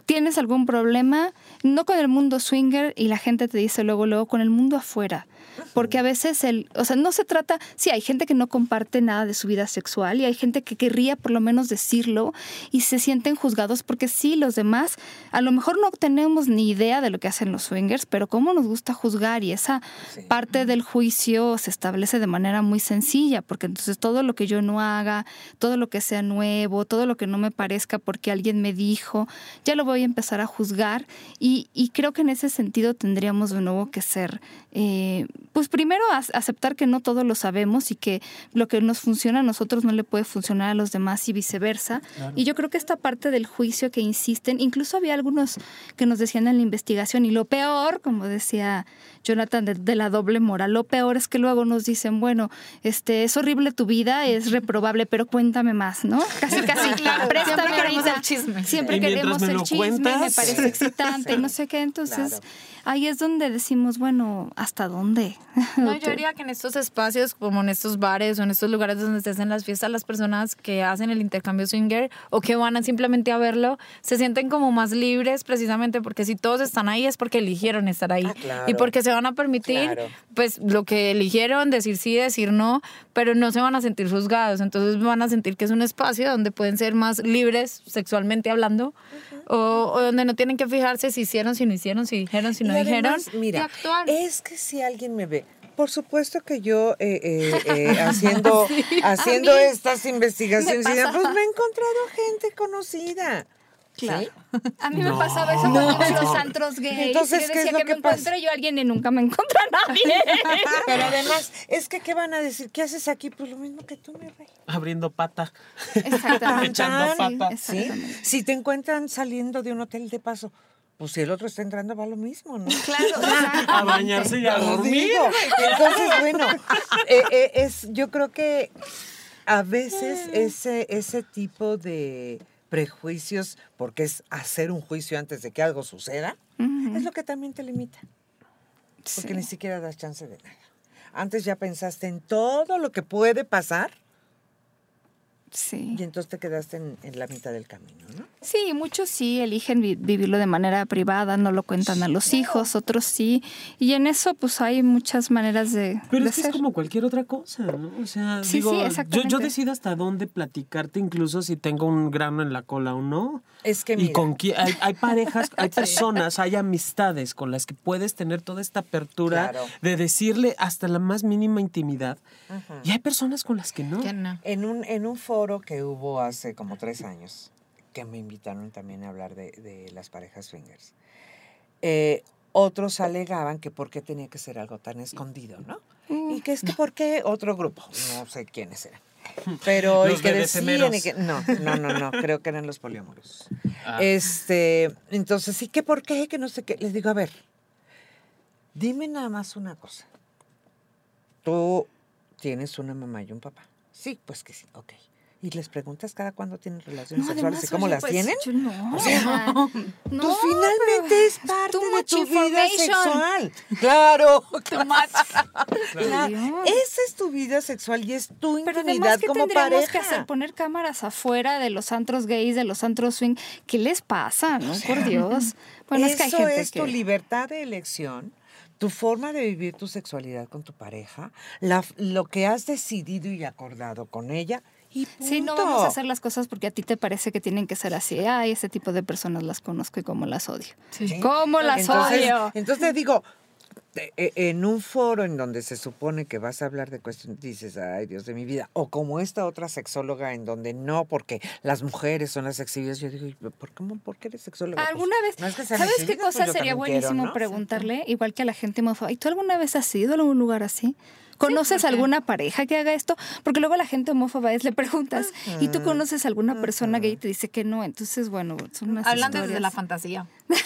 S1: tienes algún problema, no con el mundo swinger y la gente te dice luego, luego, con el mundo afuera. Porque a veces el, o sea, no se trata, sí, hay gente que no comparte nada de su vida sexual y hay gente que querría por lo menos decirlo y se sienten juzgados porque sí, los demás, a lo mejor no tenemos ni idea de lo que hacen los swingers, pero cómo nos gusta juzgar y esa
S3: Sí.
S1: parte del juicio se establece de manera muy sencilla, porque entonces todo lo que yo no haga, todo lo que sea nuevo, todo lo que no me parezca porque alguien me dijo, ya lo voy a empezar a juzgar y, y creo que en ese sentido tendríamos de nuevo que ser, eh, pues primero aceptar que no todo lo sabemos y que lo que nos funciona a nosotros no le puede funcionar a los demás y viceversa. Y yo creo que esta parte del juicio que insisten, incluso había algunos que nos decían en la investigación, y lo peor, como decía Jonathan, de, de la doble moral, lo peor es que luego nos dicen, bueno, este es horrible tu vida, es reprobable, pero cuéntame más, ¿no? Casi, casi,
S4: Claro,
S1: préstame
S4: siempre queremos el chisme.
S1: Siempre
S2: Y
S1: queremos
S2: me
S1: el chisme, me parece excitante, no sé qué, entonces
S3: Claro.
S1: ahí es donde decimos, bueno, ¿hasta dónde? (laughs)
S4: No, yo diría que en estos espacios, como en estos bares o en estos lugares donde se hacen las fiestas, las personas que hacen el intercambio swinger o que van a simplemente a verlo, se sienten como más libres precisamente porque si todos están ahí es porque eligieron estar ahí.
S3: Ah, claro.
S4: Y porque se van a permitir,
S3: Claro.
S4: pues, lo que eligieron, decir sí, decir no, pero no se van a sentir juzgados. Entonces van a sentir que es un espacio donde pueden ser más libres sexualmente hablando o, o donde no tienen que fijarse si hicieron, si no hicieron, si dijeron, si no dijeron.
S3: mira, es que si alguien me ve, por supuesto que yo eh, eh, eh, (laughs) haciendo, haciendo estas investigaciones,
S1: me
S3: pues me he encontrado gente conocida.
S1: Claro.
S3: ¿sí?
S1: A mí me
S2: No.
S1: pasaba eso cuando iba a los antros gays.
S3: Entonces,
S1: yo
S3: ¿qué es
S1: decía
S3: lo
S1: que,
S3: que
S1: me
S3: pasa?
S1: encuentre yo a alguien y nunca me encontré a nadie. (laughs)
S3: Pero además, es que, ¿qué van a decir? ¿Qué haces aquí? Pues lo mismo que tú, mi rey.
S2: Abriendo pata.
S1: Exactamente.
S2: Echando pata.
S3: ¿Sí?
S1: exactamente.
S3: Si te encuentran saliendo de un hotel de paso, pues si el otro está entrando, va lo mismo, ¿no?
S1: Claro. (laughs)
S2: A bañarse y a dormir.
S3: Entonces, bueno, eh, eh, es, yo creo que a veces ese, ese tipo de prejuicios, porque es hacer un juicio antes de que algo suceda, es lo que también te limita, porque
S1: Sí.
S3: ni siquiera das chance de nada. Antes ya pensaste en todo lo que puede pasar
S1: Sí.
S3: y entonces te quedaste en, en la mitad del camino, ¿no?
S1: Sí, muchos sí eligen vi- vivirlo de manera privada, no lo cuentan a los hijos, otros sí. Y en eso pues hay muchas maneras de,
S2: Pero
S1: de
S2: es que es como cualquier otra cosa, ¿no? O sea,
S1: Sí,
S2: digo,
S1: sí,
S2: yo,
S1: exactamente.
S2: yo decido hasta dónde platicarte, incluso si tengo un grano en la cola o no.
S3: Es que
S2: y
S3: mira,
S2: con quién, hay, hay parejas, hay (laughs) personas, hay amistades con las que puedes tener toda esta apertura
S3: Claro.
S2: de decirle hasta la más mínima intimidad. Y hay personas con las que no.
S4: Que no.
S3: En un, en un foro que hubo hace como tres años, que me invitaron también a hablar de, de las parejas swingers, eh, otros alegaban que por qué tenía que ser algo tan escondido, ¿no? Y que es que por qué otro grupo, no sé quiénes eran. Pero
S2: Los
S3: y que decían y que no, no, no, no, creo que eran los poliámoros.
S2: Ah.
S3: Este, entonces, sí, que por qué, que no sé qué. Les digo, a ver, dime nada más una cosa. Tú tienes una mamá y un papá. Sí, pues que sí, ok. Y les preguntas cada cuándo tienen relaciones
S1: No,
S3: sexuales
S1: además,
S3: y cómo
S1: oye,
S3: las
S1: pues,
S3: tienen.
S1: yo no,
S3: O sea,
S1: no,
S3: Pues finalmente es parte de tu vida sexual. Claro. (laughs) Esa es tu vida sexual y es tu
S1: Pero
S3: intimidad
S1: además, ¿qué
S3: como
S1: tendríamos
S3: pareja.
S1: que hacer? Poner cámaras afuera de los antros gays, de los antros swing. ¿Qué les pasa? No, por Dios. Bueno, es que hay
S3: Eso
S1: gente
S3: es
S1: que...
S3: tu libertad de elección, tu forma de vivir tu sexualidad con tu pareja, la- lo que has decidido y acordado con ella y.
S1: Sí, no vamos a hacer las cosas porque a ti te parece que tienen que ser así. Ay, ese tipo de personas las conozco y cómo las odio.
S3: ¿Sí?
S1: ¿Cómo las
S3: entonces,
S1: odio?
S3: Entonces digo, e- en un foro en donde se supone que vas a hablar de cuestiones, dices, ay Dios de mi vida, o como esta otra sexóloga en donde no, porque las mujeres son las exhibidas, yo digo, "¿Y ¿por qué, por qué eres sexóloga? Pues,
S1: ¿Alguna vez?
S3: no es que sean
S1: ¿Sabes qué
S3: pues
S1: cosa sería
S3: quiero,
S1: buenísimo
S3: ¿no?
S1: preguntarle? Igual que a la gente. ¿Y tú alguna vez has ido a algún lugar así? ¿Conoces alguna pareja que haga esto? Porque luego la gente homófoba es, le preguntas, ¿y tú conoces alguna persona gay? Y te dice que no. Entonces, bueno, son unas
S4: Hablan desde
S1: historias.
S4: la fantasía. (laughs)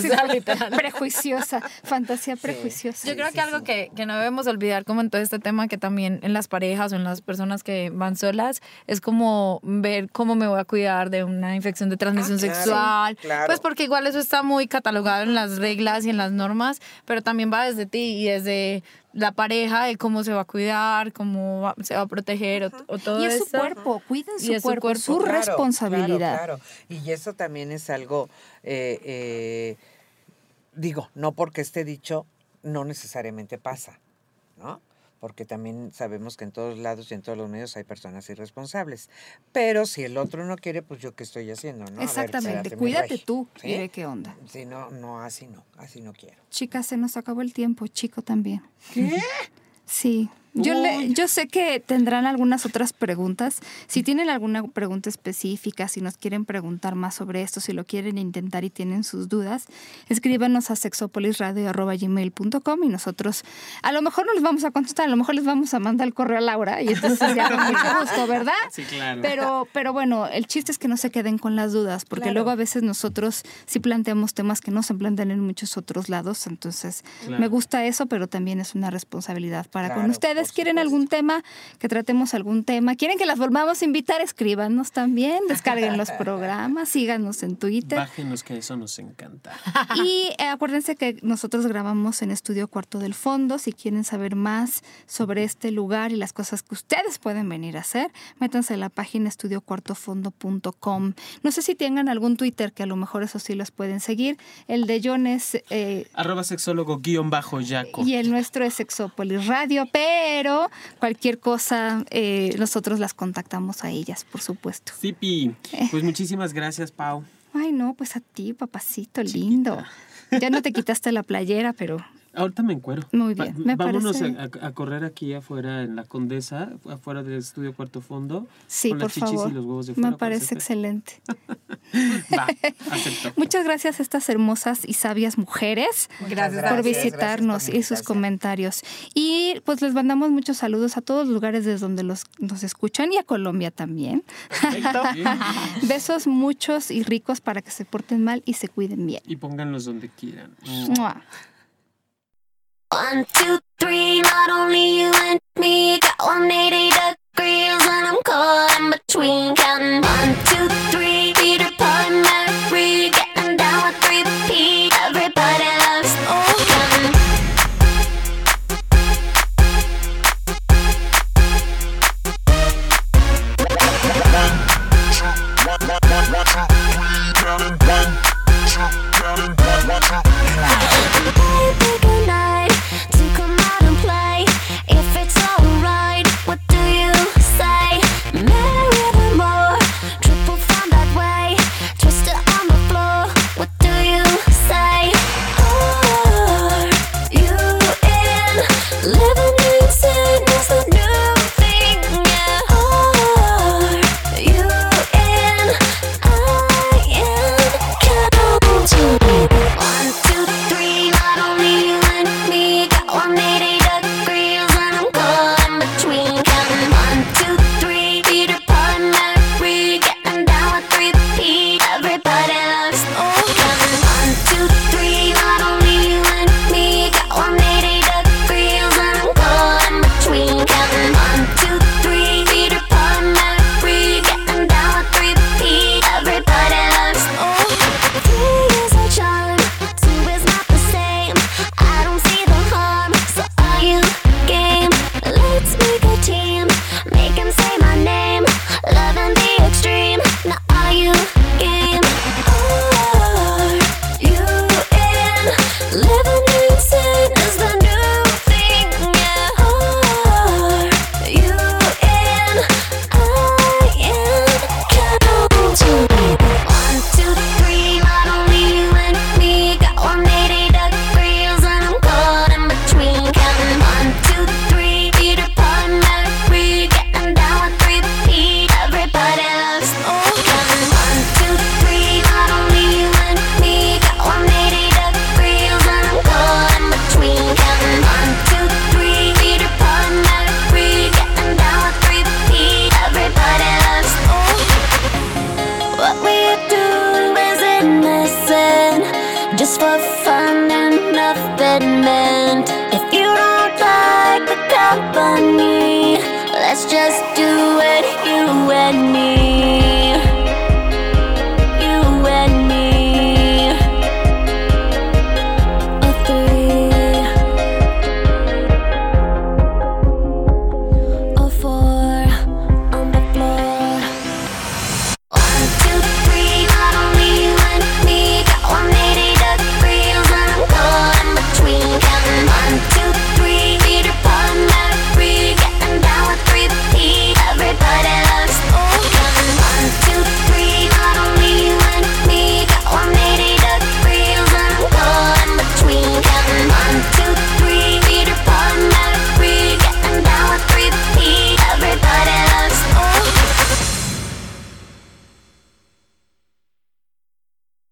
S1: Sí, (laughs) (laughs) prejuiciosa, fantasía prejuiciosa.
S4: Yo creo
S3: sí,
S4: que algo
S3: sí.
S4: que, que no debemos olvidar como en todo este tema que también en las parejas o en las personas que van solas es como ver cómo me voy a cuidar de una infección de transmisión
S3: Ah, claro,
S4: sexual.
S3: claro.
S4: Pues porque igual eso está muy catalogado en las reglas y en las normas, pero también va desde ti y desde la pareja, de cómo se va a cuidar, cómo va- se va a proteger o, o todo
S1: Y es su
S4: eso.
S1: cuerpo, cuiden
S4: Y
S1: su
S4: es su
S1: cuerpo,
S4: cuerpo.
S1: su
S3: Claro,
S1: responsabilidad.
S3: Claro, claro. Y eso también es algo, eh, eh, digo, no porque esté dicho, no necesariamente pasa, ¿no? Porque también sabemos que en todos lados y en todos los medios hay personas irresponsables. Pero si el otro no quiere, pues yo qué estoy haciendo, ¿no? Ver,
S1: Exactamente,
S3: espérate,
S1: cuídate tú
S3: ¿Sí?
S1: y ve qué onda.
S3: Sí, no, no, así no, así no quiero.
S1: Chicas, se nos acabó el tiempo, chico también. ¿Qué? (laughs) Sí. Yo, le- yo sé que tendrán algunas otras preguntas. Si tienen alguna pregunta específica, si nos quieren preguntar más sobre esto, si lo quieren intentar y tienen sus dudas, escríbanos a sexopolisradio.gmail.com y nosotros a lo mejor no les vamos a contestar, a lo mejor les vamos a mandar el correo a Laura y entonces ya con mucho (laughs) gusto, ¿verdad?
S2: Sí, claro.
S1: Pero, pero bueno, el chiste es que no se queden con las dudas, porque
S3: Claro.
S1: luego a veces nosotros sí planteamos temas que no se plantean en muchos otros lados, entonces
S2: Claro.
S1: me gusta eso, pero también es una responsabilidad para con
S3: Claro,
S1: ustedes. ¿Quieren algún tema? Que tratemos algún tema. ¿Quieren que las volvamos a invitar? Escríbanos también, descarguen los programas, síganos en Twitter.
S2: Bájenos que eso nos encanta. (laughs)
S1: Y eh, acuérdense que nosotros grabamos en Estudio Cuarto del Fondo. Si quieren saber más sobre este lugar y las cosas que ustedes pueden venir a hacer, métanse a la página estudiocuartofondo.com. No sé si tengan algún Twitter, que a lo mejor eso sí los pueden seguir. El de John es... eh,
S2: Arroba sexólogo guion bajo yaco.
S1: y el nuestro es Sexópolis Radio, pero cualquier cosa eh, nosotros las contactamos a ellas, por supuesto.
S2: Sipi. Pues muchísimas gracias, Pau.
S1: Ay, no, pues a ti, papacito lindo. Ya no te quitaste la playera, pero
S2: Ahorita me encuero.
S1: Muy bien,
S2: Va-
S1: me
S2: Vámonos
S1: parece-
S2: a, a- a correr aquí afuera en la Condesa, afuera del estudio Cuarto Fondo.
S1: sí,
S2: con
S1: por
S2: las chichis
S1: favor.
S2: y los huevos de fuera.
S1: Me parece excelente. (laughs)
S2: Va, acepto.
S1: Muchas gracias a estas hermosas y sabias mujeres
S3: Gracias,
S1: por
S3: gracias
S1: visitarnos y sus comentarios. Y pues les mandamos muchos saludos a todos los lugares desde donde los, nos escuchan y a Colombia también. (laughs) Besos muchos y ricos para que se porten mal y se cuiden bien.
S2: Y pónganlos donde quieran.
S1: Mua.
S5: One, two, three, not only you and me. Got 180 degrees and I'm caught in between. Counting one, two, three,